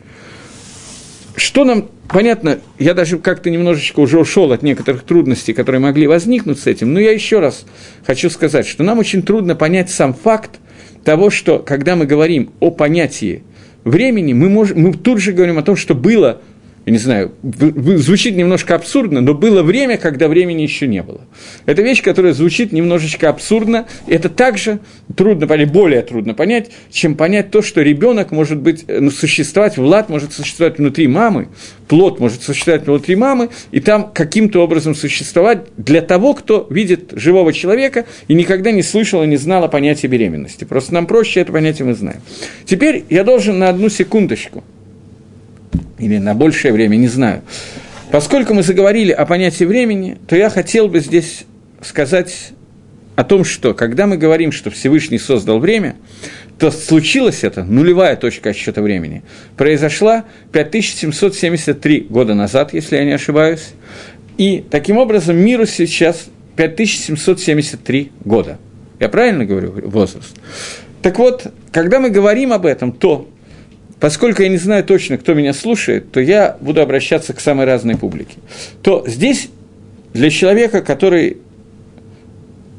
Что нам понятно, я даже как-то немножечко уже ушел от некоторых трудностей, которые могли возникнуть с этим, но я еще раз хочу сказать, что нам очень трудно понять сам факт того, что когда мы говорим о понятии времени, мы, можем, мы тут же говорим о том, что было я не знаю, звучит немножко абсурдно, но было время, когда времени еще не было. Это вещь, которая звучит немножечко абсурдно, это также трудно понять, более трудно понять, чем понять то, что ребенок может быть, ну, существовать, Влад может существовать внутри мамы, плод может существовать внутри мамы, и там каким-то образом существовать для того, кто видит живого человека и никогда не слышал и не знал о понятии беременности. Просто нам проще это понятие мы знаем. Теперь я должен на одну секундочку – или на большее время, не знаю. Поскольку мы заговорили о понятии времени, то я хотел бы здесь сказать о том, что когда мы говорим, что Всевышний создал время, то случилось это, нулевая точка отсчета времени, произошла 5773 года назад, если я не ошибаюсь, и таким образом миру сейчас 5773 года. Я правильно говорю возраст? Так вот, когда мы говорим об этом, то поскольку я не знаю точно, кто меня слушает, то я буду обращаться к самой разной публике. То здесь для человека, который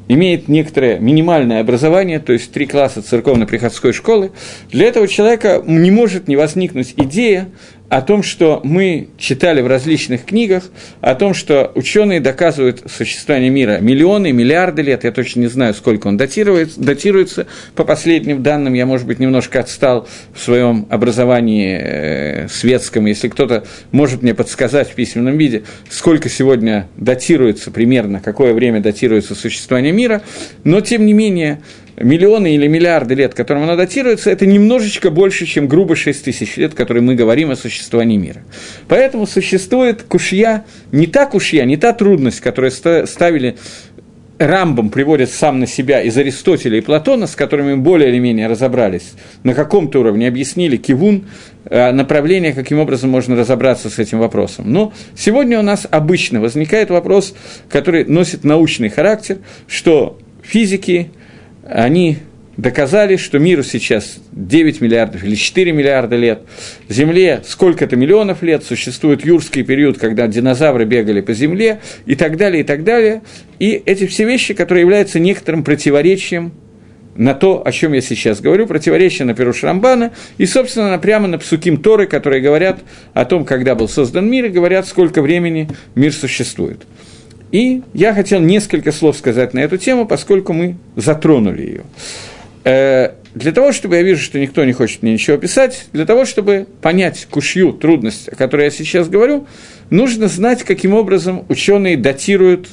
имеет некоторое минимальное образование, то есть три класса церковно-приходской школы, для этого человека не может не возникнуть идея о том, что мы читали в различных книгах, о том, что ученые доказывают существование мира миллионы, миллиарды лет, я точно не знаю, сколько он датируется, датируется по последним данным, я, может быть, немножко отстал в своем образовании э, светском, если кто-то может мне подсказать в письменном виде, сколько сегодня датируется примерно, какое время датируется существование мира, но, тем не менее, миллионы или миллиарды лет, которым оно датируется, это немножечко больше, чем грубо 6 тысяч лет, которые мы говорим о существовании мира. Поэтому существует кушья, не та кушья, не та трудность, которую ставили Рамбом приводит сам на себя из Аристотеля и Платона, с которыми более или менее разобрались, на каком-то уровне объяснили кивун, э, направление, каким образом можно разобраться с этим вопросом. Но сегодня у нас обычно возникает вопрос, который носит научный характер, что физики, они доказали, что миру сейчас 9 миллиардов или 4 миллиарда лет, Земле сколько-то миллионов лет, существует юрский период, когда динозавры бегали по Земле и так далее, и так далее. И эти все вещи, которые являются некоторым противоречием на то, о чем я сейчас говорю, противоречие на Перуш Рамбана, и, собственно, прямо на Псуким Торы, которые говорят о том, когда был создан мир, и говорят, сколько времени мир существует. И я хотел несколько слов сказать на эту тему, поскольку мы затронули ее. Э, для того, чтобы я вижу, что никто не хочет мне ничего писать, для того, чтобы понять кушью, трудность, о которой я сейчас говорю, нужно знать, каким образом ученые датируют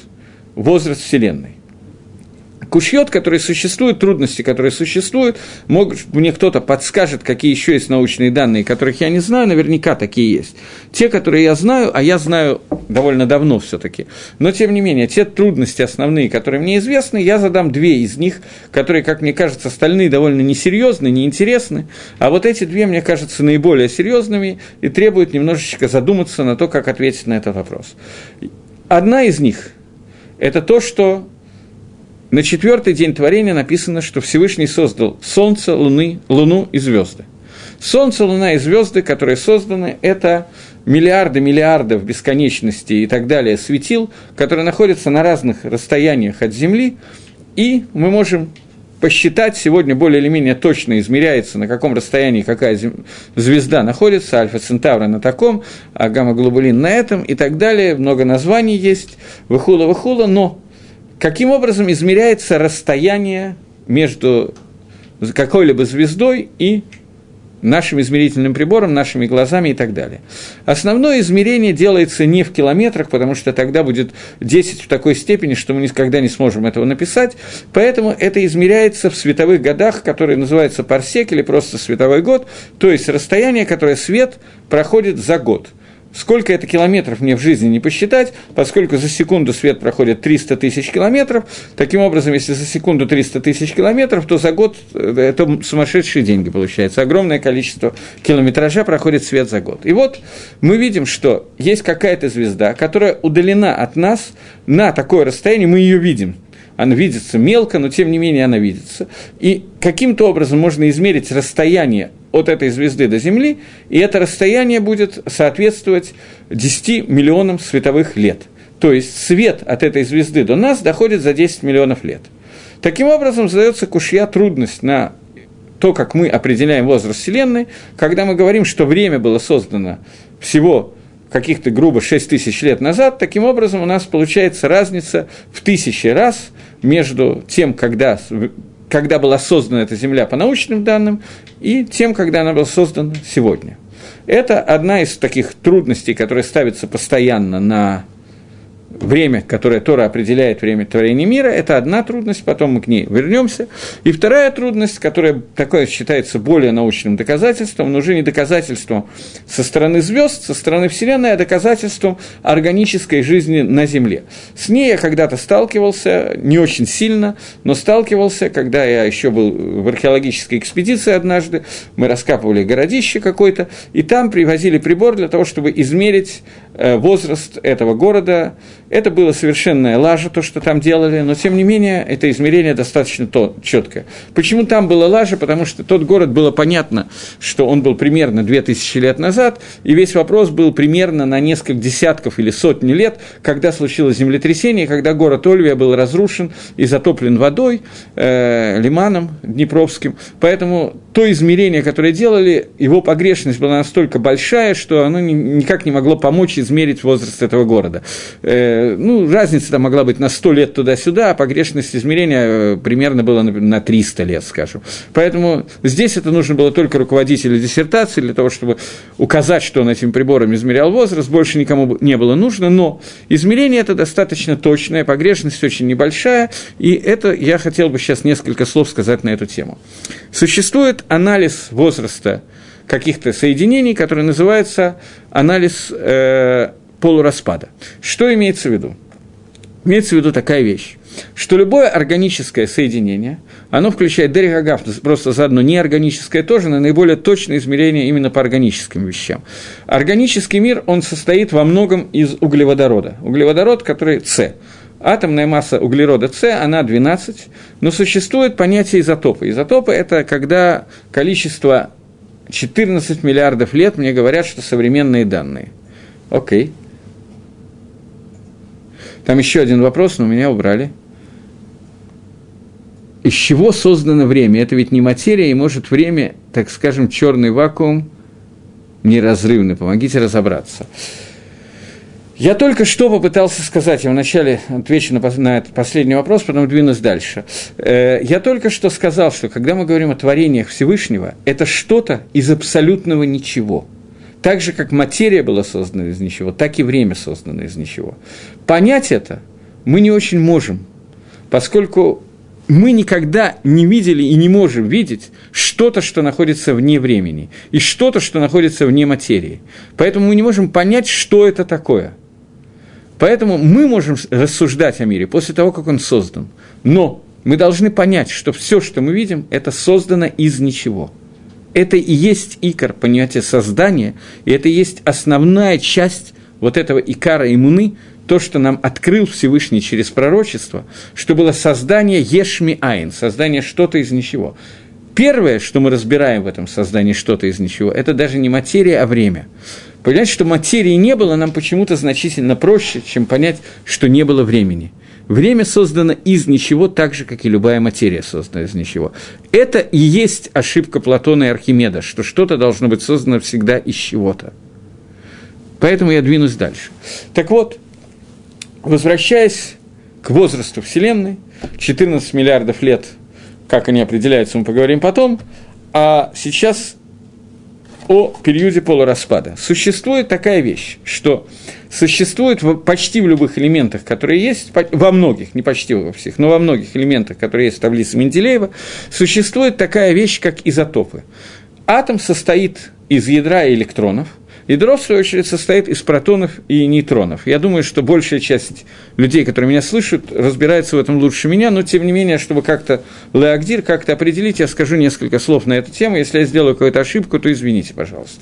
возраст Вселенной кушьет, которые существуют, трудности, которые существуют, может, мне кто-то подскажет, какие еще есть научные данные, которых я не знаю, наверняка такие есть. Те, которые я знаю, а я знаю довольно давно все таки но тем не менее, те трудности основные, которые мне известны, я задам две из них, которые, как мне кажется, остальные довольно несерьезны, неинтересны, а вот эти две, мне кажутся, наиболее серьезными и требуют немножечко задуматься на то, как ответить на этот вопрос. Одна из них – это то, что на четвертый день творения написано, что Всевышний создал Солнце, Луны, Луну и звезды. Солнце, Луна и звезды, которые созданы, это миллиарды миллиардов бесконечности и так далее светил, которые находятся на разных расстояниях от Земли, и мы можем посчитать, сегодня более или менее точно измеряется, на каком расстоянии какая звезда находится, Альфа Центавра на таком, а Гамма-глобулин на этом и так далее, много названий есть, выхула-выхула, но каким образом измеряется расстояние между какой-либо звездой и нашим измерительным прибором, нашими глазами и так далее. Основное измерение делается не в километрах, потому что тогда будет 10 в такой степени, что мы никогда не сможем этого написать, поэтому это измеряется в световых годах, которые называются парсек или просто световой год, то есть расстояние, которое свет проходит за год – Сколько это километров мне в жизни не посчитать, поскольку за секунду свет проходит 300 тысяч километров. Таким образом, если за секунду 300 тысяч километров, то за год э, это сумасшедшие деньги получается. Огромное количество километража проходит свет за год. И вот мы видим, что есть какая-то звезда, которая удалена от нас на такое расстояние, мы ее видим – она видится мелко, но тем не менее она видится. И каким-то образом можно измерить расстояние от этой звезды до Земли, и это расстояние будет соответствовать 10 миллионам световых лет. То есть свет от этой звезды до нас доходит за 10 миллионов лет. Таким образом, задается кушья трудность на то, как мы определяем возраст Вселенной, когда мы говорим, что время было создано всего каких-то грубо 6 тысяч лет назад, таким образом у нас получается разница в тысячи раз между тем, когда когда была создана эта Земля по научным данным, и тем, когда она была создана сегодня. Это одна из таких трудностей, которая ставится постоянно на время, которое Тора определяет время творения мира, это одна трудность, потом мы к ней вернемся. И вторая трудность, которая такое считается более научным доказательством, но уже не доказательством со стороны звезд, со стороны Вселенной, а доказательством органической жизни на Земле. С ней я когда-то сталкивался, не очень сильно, но сталкивался, когда я еще был в археологической экспедиции однажды, мы раскапывали городище какое-то, и там привозили прибор для того, чтобы измерить возраст этого города, это было совершенная лажа, то, что там делали, но тем не менее это измерение достаточно то, четкое. Почему там была лажа? Потому что тот город было понятно, что он был примерно 2000 лет назад, и весь вопрос был примерно на несколько десятков или сотни лет, когда случилось землетрясение, когда город Ольвия был разрушен и затоплен водой, э, лиманом Днепровским. Поэтому то измерение, которое делали, его погрешность была настолько большая, что оно никак не могло помочь измерить возраст этого города. Э, ну, разница там могла быть на 100 лет туда-сюда, а погрешность измерения э, примерно была на 300 лет, скажем. Поэтому здесь это нужно было только руководителю диссертации для того, чтобы указать, что он этим прибором измерял возраст, больше никому не было нужно, но измерение это достаточно точное, погрешность очень небольшая, и это я хотел бы сейчас несколько слов сказать на эту тему. Существует анализ возраста каких-то соединений, который называется анализ э, полураспада. Что имеется в виду? Имеется в виду такая вещь. что любое органическое соединение, оно включает Дерихагав, просто заодно неорганическое тоже, но наиболее точное измерение именно по органическим вещам. Органический мир, он состоит во многом из углеводорода. Углеводород, который С. Атомная масса углерода С, она 12, но существует понятие изотопа. Изотопы – это когда количество 14 миллиардов лет, мне говорят, что современные данные. Окей. Там еще один вопрос, но меня убрали. Из чего создано время? Это ведь не материя, и может время, так скажем, черный вакуум неразрывный. Помогите разобраться. Я только что попытался сказать, я вначале отвечу на, на этот последний вопрос, потом двинусь дальше. Э, я только что сказал, что когда мы говорим о творениях Всевышнего, это что-то из абсолютного ничего. Так же, как материя была создана из ничего, так и время создано из ничего. Понять это мы не очень можем, поскольку мы никогда не видели и не можем видеть что-то, что находится вне времени, и что-то, что находится вне материи. Поэтому мы не можем понять, что это такое – Поэтому мы можем рассуждать о мире после того, как он создан. Но мы должны понять, что все, что мы видим, это создано из ничего. Это и есть икор, понятие создания, и это и есть основная часть вот этого икара иммуны, то, что нам открыл Всевышний через пророчество, что было создание Ешми Айн, создание что-то из ничего. Первое, что мы разбираем в этом создании что-то из ничего, это даже не материя, а время. Понять, что материи не было, нам почему-то значительно проще, чем понять, что не было времени. Время создано из ничего, так же, как и любая материя создана из ничего. Это и есть ошибка Платона и Архимеда, что что-то должно быть создано всегда из чего-то. Поэтому я двинусь дальше. Так вот, возвращаясь к возрасту Вселенной, 14 миллиардов лет, как они определяются, мы поговорим потом, а сейчас о периоде полураспада. Существует такая вещь, что существует почти в любых элементах, которые есть, во многих, не почти во всех, но во многих элементах, которые есть в таблице Менделеева, существует такая вещь, как изотопы. Атом состоит из ядра и электронов – Ядро, в свою очередь, состоит из протонов и нейтронов. Я думаю, что большая часть людей, которые меня слышат, разбирается в этом лучше меня, но, тем не менее, чтобы как-то Леагдир, как-то определить, я скажу несколько слов на эту тему. Если я сделаю какую-то ошибку, то извините, пожалуйста.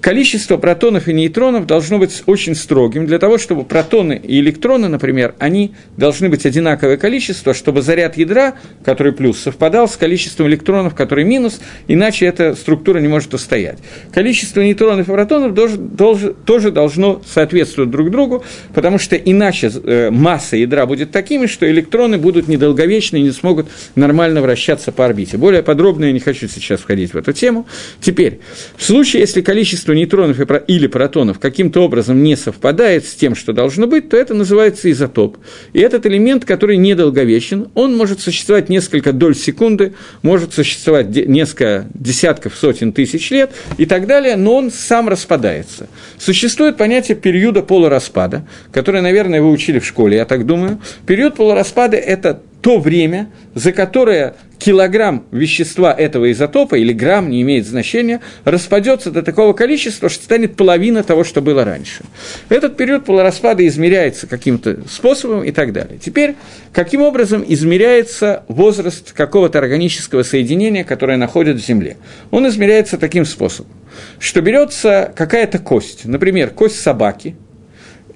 Количество протонов и нейтронов должно быть очень строгим для того, чтобы протоны и электроны, например, они должны быть одинаковое количество, чтобы заряд ядра, который плюс, совпадал с количеством электронов, который минус, иначе эта структура не может устоять. Количество нейтронов и протонов электронов тоже, тоже, тоже должно соответствовать друг другу, потому что иначе э, масса ядра будет такими, что электроны будут недолговечны и не смогут нормально вращаться по орбите. Более подробно я не хочу сейчас входить в эту тему. Теперь, в случае, если количество нейтронов или протонов каким-то образом не совпадает с тем, что должно быть, то это называется изотоп. И этот элемент, который недолговечен, он может существовать несколько доль секунды, может существовать несколько десятков, сотен тысяч лет и так далее, но он сам распадается распадается. Существует понятие периода полураспада, которое, наверное, вы учили в школе, я так думаю. Период полураспада – это то время, за которое килограмм вещества этого изотопа, или грамм, не имеет значения, распадется до такого количества, что станет половина того, что было раньше. Этот период полураспада измеряется каким-то способом и так далее. Теперь, каким образом измеряется возраст какого-то органического соединения, которое находит в Земле? Он измеряется таким способом, что берется какая-то кость, например, кость собаки,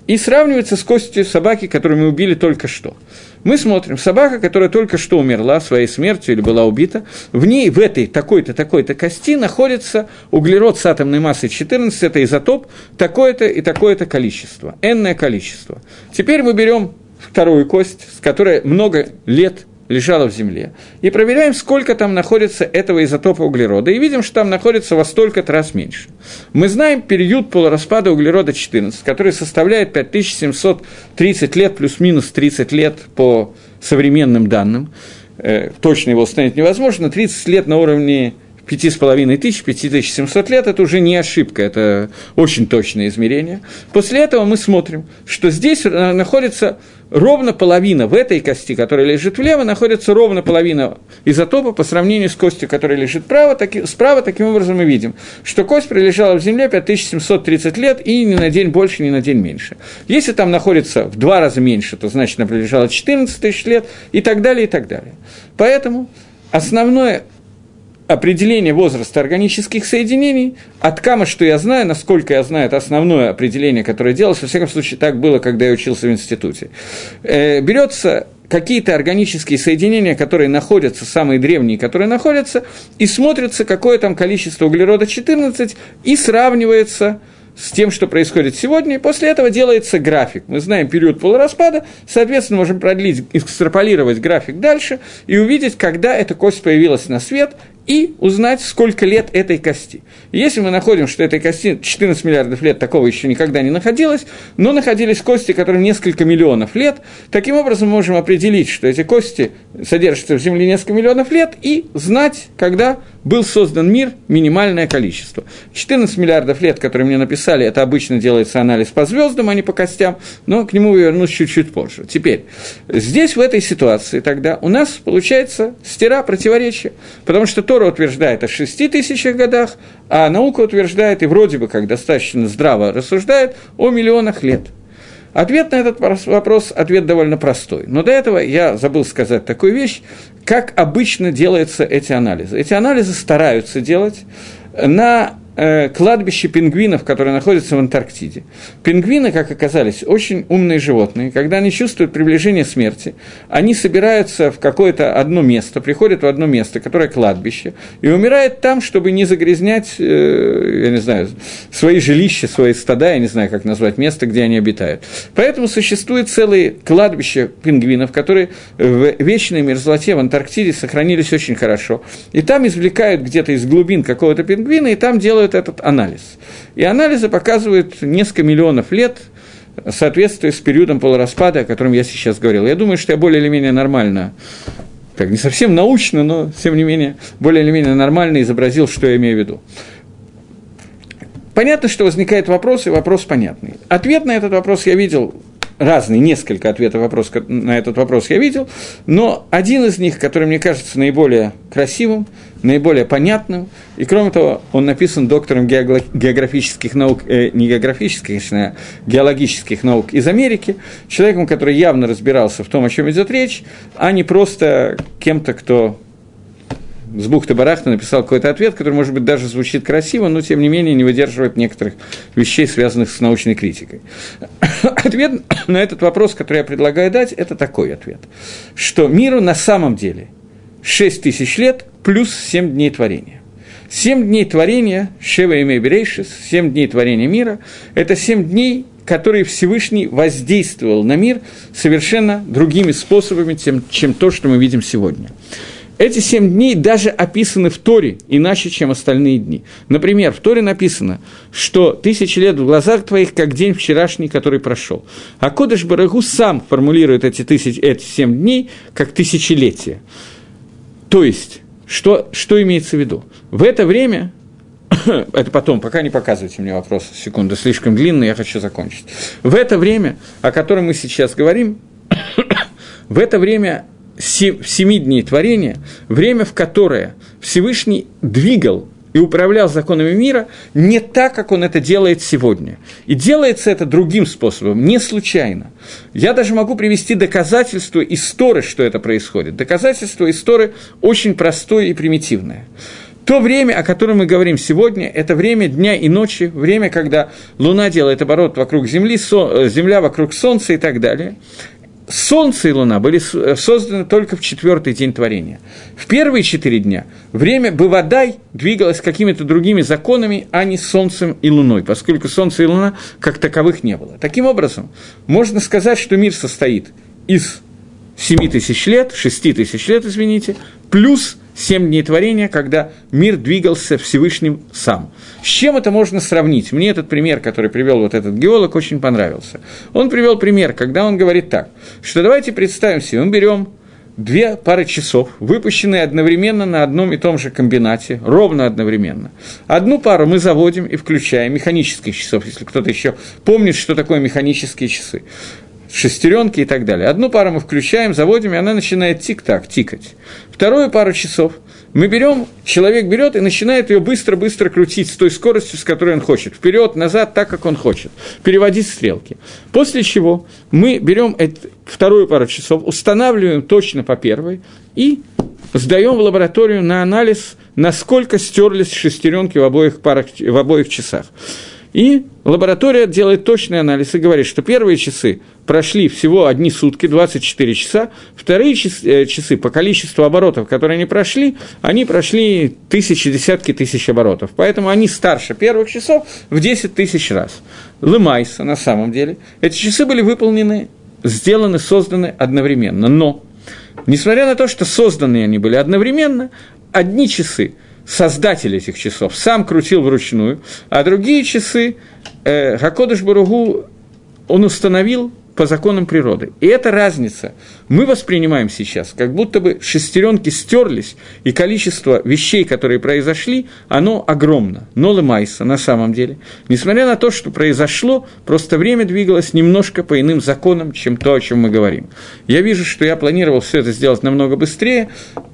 и сравнивается с костью собаки, которую мы убили только что. Мы смотрим, собака, которая только что умерла своей смертью или была убита, в ней, в этой такой-то, такой-то кости находится углерод с атомной массой 14, это изотоп, такое-то и такое-то количество, энное количество. Теперь мы берем вторую кость, с которой много лет лежала в земле, и проверяем, сколько там находится этого изотопа углерода, и видим, что там находится во столько раз меньше. Мы знаем период полураспада углерода 14, который составляет 5730 лет плюс-минус 30 лет по современным данным. Э, точно его установить невозможно, 30 лет на уровне 5,5 тысяч, 5700 лет, это уже не ошибка, это очень точное измерение. После этого мы смотрим, что здесь находится ровно половина в этой кости, которая лежит влево, находится ровно половина изотопа по сравнению с костью, которая лежит справа. Таки, справа таким образом мы видим, что кость пролежала в земле 5730 лет и ни на день больше, ни на день меньше. Если там находится в два раза меньше, то значит она пролежала 14 тысяч лет и так далее, и так далее. Поэтому основное определение возраста органических соединений, от кама, что я знаю, насколько я знаю, это основное определение, которое делалось, во всяком случае, так было, когда я учился в институте. Э, берется какие-то органические соединения, которые находятся, самые древние, которые находятся, и смотрится, какое там количество углерода 14, и сравнивается с тем, что происходит сегодня, и после этого делается график. Мы знаем период полураспада, соответственно, можем продлить, экстраполировать график дальше и увидеть, когда эта кость появилась на свет, и узнать, сколько лет этой кости. Если мы находим, что этой кости 14 миллиардов лет, такого еще никогда не находилось, но находились кости, которым несколько миллионов лет, таким образом можем определить, что эти кости содержатся в Земле несколько миллионов лет, и знать, когда был создан мир, минимальное количество. 14 миллиардов лет, которые мне написали, это обычно делается анализ по звездам, а не по костям, но к нему я вернусь чуть-чуть позже. Теперь, здесь, в этой ситуации, тогда у нас получается стира противоречия, потому что Тора утверждает о 6 тысячах годах, а наука утверждает, и вроде бы как достаточно здраво рассуждает, о миллионах лет – Ответ на этот вопрос, ответ довольно простой. Но до этого я забыл сказать такую вещь, как обычно делаются эти анализы. Эти анализы стараются делать на э, кладбище пингвинов, которые находятся в Антарктиде. Пингвины, как оказались, очень умные животные. Когда они чувствуют приближение смерти, они собираются в какое-то одно место, приходят в одно место, которое кладбище, и умирают там, чтобы не загрязнять, э, я не знаю, свои жилища, свои стада, я не знаю, как назвать место, где они обитают. Поэтому существует целые кладбища пингвинов, которые в вечной мерзлоте в Антарктиде сохранились очень хорошо. И там извлекают где-то из глубин какого-то пингвина, и там делают делают этот анализ. И анализы показывают несколько миллионов лет соответствие с периодом полураспада, о котором я сейчас говорил. Я думаю, что я более или менее нормально, как не совсем научно, но, тем не менее, более или менее нормально изобразил, что я имею в виду. Понятно, что возникает вопрос, и вопрос понятный. Ответ на этот вопрос я видел разные, несколько ответов вопрос, на этот вопрос я видел, но один из них, который мне кажется наиболее красивым, наиболее понятным, и кроме того, он написан доктором географических наук, э, не географических, конечно, а геологических наук из Америки, человеком, который явно разбирался в том, о чем идет речь, а не просто кем-то, кто с бухты-барахта написал какой-то ответ, который, может быть, даже звучит красиво, но, тем не менее, не выдерживает некоторых вещей, связанных с научной критикой. [COUGHS] Ответ на этот вопрос, который я предлагаю дать, это такой ответ, что миру на самом деле 6 тысяч лет плюс 7 дней творения. Семь дней творения, Шева и Берейшис, семь дней творения мира, это семь дней, которые Всевышний воздействовал на мир совершенно другими способами, чем то, что мы видим сегодня. Эти семь дней даже описаны в Торе иначе, чем остальные дни. Например, в Торе написано, что тысячи лет в глазах твоих, как день вчерашний, который прошел. А Кодыш Барагу сам формулирует эти, тысяч, эти семь дней как тысячелетия. То есть, что, что имеется в виду? В это время [COUGHS] это потом, пока не показывайте мне вопрос, секунду, слишком длинный, я хочу закончить. В это время, о котором мы сейчас говорим, [COUGHS] в это время семи дней творения, время, в которое Всевышний двигал и управлял законами мира не так, как он это делает сегодня. И делается это другим способом, не случайно. Я даже могу привести доказательство истории, что это происходит. Доказательство истории очень простое и примитивное. То время, о котором мы говорим сегодня, это время дня и ночи, время, когда Луна делает оборот вокруг Земли, э, Земля вокруг Солнца и так далее. Солнце и Луна были э, созданы только в четвертый день творения. В первые четыре дня время Бывадай двигалось какими-то другими законами, а не Солнцем и Луной, поскольку Солнце и Луна как таковых не было. Таким образом, можно сказать, что мир состоит из 7 тысяч лет, 6 тысяч лет, извините, плюс семь дней творения, когда мир двигался Всевышним сам. С чем это можно сравнить? Мне этот пример, который привел вот этот геолог, очень понравился. Он привел пример, когда он говорит так, что давайте представим себе, мы берем две пары часов, выпущенные одновременно на одном и том же комбинате, ровно одновременно. Одну пару мы заводим и включаем, механических часов, если кто-то еще помнит, что такое механические часы шестеренки и так далее. Одну пару мы включаем, заводим, и она начинает тик-так, тикать. Вторую пару часов мы берем, человек берет и начинает ее быстро-быстро крутить с той скоростью, с которой он хочет, вперед, назад, так, как он хочет, переводить стрелки. После чего мы берем вторую пару часов, устанавливаем точно по первой и сдаем в лабораторию на анализ, насколько стерлись шестеренки в обоих, парах, в обоих часах. И лаборатория делает точный анализ и говорит, что первые часы прошли всего одни сутки, 24 часа, вторые часы, э, часы по количеству оборотов, которые они прошли, они прошли тысячи, десятки тысяч оборотов. Поэтому они старше первых часов в 10 тысяч раз. Лымайса, на самом деле, эти часы были выполнены, сделаны, созданы одновременно. Но, несмотря на то, что созданы они были одновременно, одни часы – создатель этих часов, сам крутил вручную, а другие часы э, Хакодыш Баругу он установил по законам природы. И эта разница мы воспринимаем сейчас, как будто бы шестеренки стерлись, и количество вещей, которые произошли, оно огромно. Нолы Майса на самом деле. Несмотря на то, что произошло, просто время двигалось немножко по иным законам, чем то, о чем мы говорим. Я вижу, что я планировал все это сделать намного быстрее.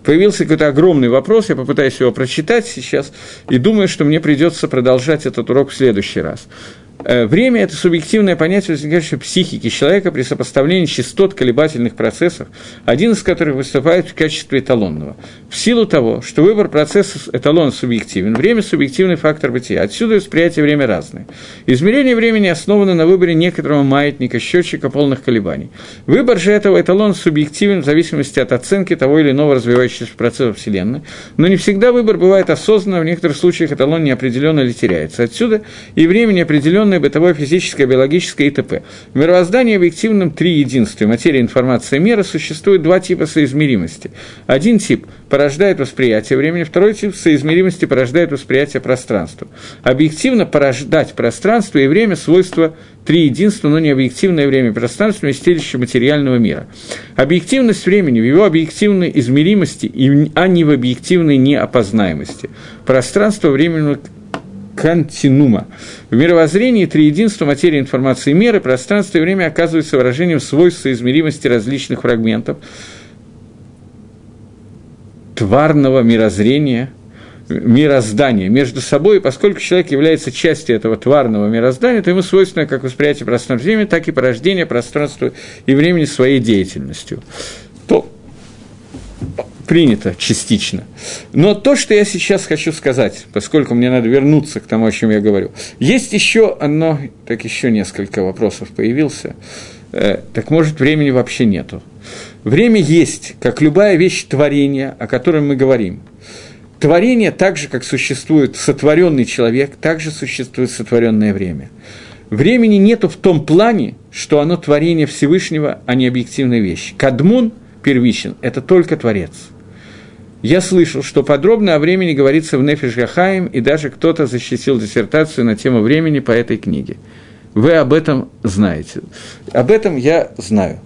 Появился какой-то огромный вопрос, я попытаюсь его прочитать сейчас, и думаю, что мне придется продолжать этот урок в следующий раз. Э, время – это субъективное понятие, возникающее в психике человека при сопоставлении частот колебательных процессов, один из которых выступает в качестве эталонного. В силу того, что выбор процесса эталона субъективен, время – субъективный фактор бытия. Отсюда восприятие время разное. Измерение времени основано на выборе некоторого маятника, счетчика полных колебаний. Выбор же этого эталона субъективен в зависимости от оценки того или иного развивающегося процесса Вселенной, но не всегда выбор бывает осознанно, в некоторых случаях эталон неопределенно или теряется. Отсюда и время неопределенно информационное, бытовое, физическое, биологическое и т.п. В мироздании объективном три единства – материя, информация, мера – существует два типа соизмеримости. Один тип порождает восприятие времени, второй тип соизмеримости порождает восприятие пространства. Объективно порождать пространство и время – свойства три единства, но не объективное время и пространство, вместилище материального мира. Объективность времени в его объективной измеримости, а не в объективной неопознаемости. Пространство временного континума. В мировоззрении триединство материи, информации и меры, пространство и время оказываются выражением свойств соизмеримости различных фрагментов тварного мирозрения, мироздания между собой, и поскольку человек является частью этого тварного мироздания, то ему свойственно как восприятие пространства и времени, так и порождение пространства и времени своей деятельностью. То принято частично. Но то, что я сейчас хочу сказать, поскольку мне надо вернуться к тому, о чем я говорю, есть еще одно, так еще несколько вопросов появился. Э, так может, времени вообще нету. Время есть, как любая вещь творения, о котором мы говорим. Творение так же, как существует сотворенный человек, так же существует сотворенное время. Времени нету в том плане, что оно творение Всевышнего, а не объективная вещь. Кадмун первичен – это только Творец – я слышал, что подробно о времени говорится в Нефиш Гахаим, и даже кто-то защитил диссертацию на тему времени по этой книге. Вы об этом знаете. Об этом я знаю.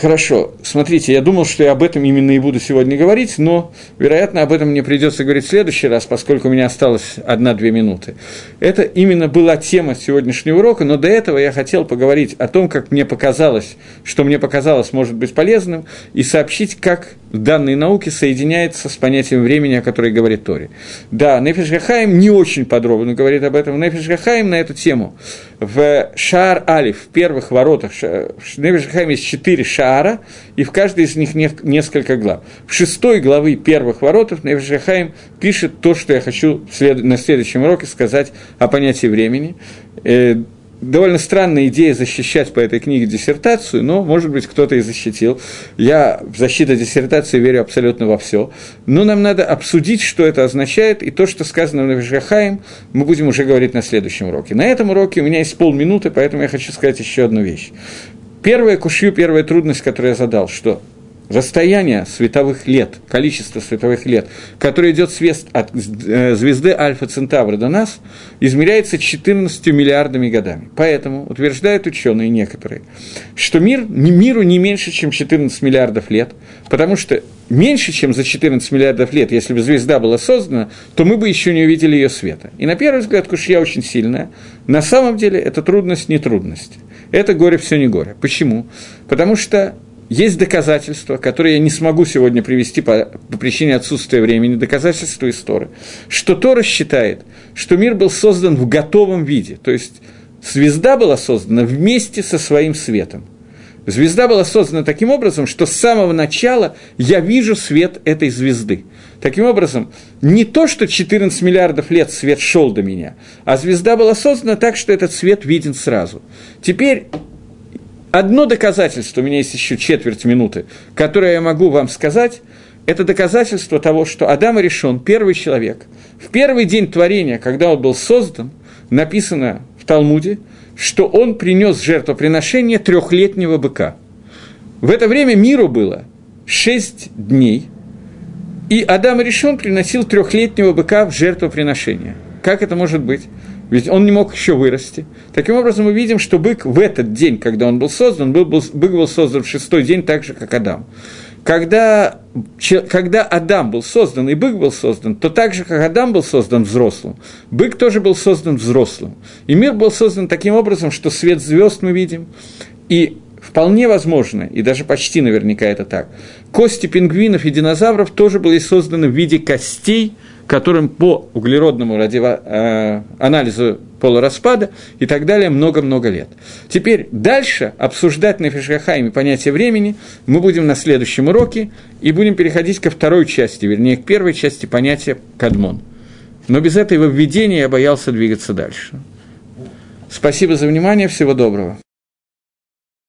Хорошо, смотрите, я думал, что я об этом именно и буду сегодня говорить, но, вероятно, об этом мне придется говорить в следующий раз, поскольку у меня осталось одна-две минуты. Это именно была тема сегодняшнего урока, но до этого я хотел поговорить о том, как мне показалось, что мне показалось может быть полезным, и сообщить, как данные науки соединяется с понятием времени, о которой говорит Тори. Да, Нефиш Гахаим не очень подробно говорит об этом. Нефиш Гахаим на эту тему в Шаар Алиф, в первых воротах, в Нефиш Гахаим есть четыре шара, Шаара, и в каждой из них несколько глав. В шестой главы первых воротов Невшахаим пишет то, что я хочу на следующем уроке сказать о понятии времени. Э, довольно странная идея защищать по этой книге диссертацию, но, может быть, кто-то и защитил. Я в защиту диссертации верю абсолютно во все. Но нам надо обсудить, что это означает, и то, что сказано в Навишгахаим, мы будем уже говорить на следующем уроке. На этом уроке у меня есть полминуты, поэтому я хочу сказать еще одну вещь. Первая кушью, первая трудность, которую я задал, что расстояние световых лет, количество световых лет, которое идет свет от э, звезды Альфа Центавра до нас, измеряется 14 миллиардами годами. Поэтому утверждают ученые некоторые, что мир, миру не меньше, чем 14 миллиардов лет, потому что меньше, чем за 14 миллиардов лет, если бы звезда была создана, то мы бы еще не увидели ее света. И на первый взгляд кушья очень сильная. На самом деле это трудность не трудность. Это горе все не горе. Почему? Потому что есть доказательства, которые я не смогу сегодня привести по, по причине отсутствия времени, доказательства из Торы, что Тора считает, что мир был создан в готовом виде, то есть звезда была создана вместе со своим светом. Звезда была создана таким образом, что с самого начала я вижу свет этой звезды. Таким образом, не то, что 14 миллиардов лет свет шел до меня, а звезда была создана так, что этот свет виден сразу. Теперь Одно доказательство, у меня есть еще четверть минуты, которое я могу вам сказать, это доказательство того, что Адам решен, первый человек. В первый день творения, когда он был создан, написано в Талмуде, что он принес жертвоприношение трехлетнего быка. В это время миру было шесть дней, и Адам решен приносил трехлетнего быка в жертвоприношение. Как это может быть? Ведь он не мог еще вырасти. Таким образом, мы видим, что бык в этот день, когда он был создан, был, был, бык был создан в шестой день так же, как Адам. Когда, когда Адам был создан и бык был создан, то так же, как Адам был создан взрослым, бык тоже был создан взрослым. И мир был создан таким образом, что свет звезд мы видим, и вполне возможно, и даже почти наверняка это так, кости пингвинов и динозавров тоже были созданы в виде костей – которым по углеродному радио, э, анализу полураспада и так далее много-много лет. Теперь дальше обсуждать на Фишахайме понятие времени мы будем на следующем уроке и будем переходить ко второй части, вернее, к первой части понятия кадмон. Но без этого введения я боялся двигаться дальше. Спасибо за внимание, всего доброго.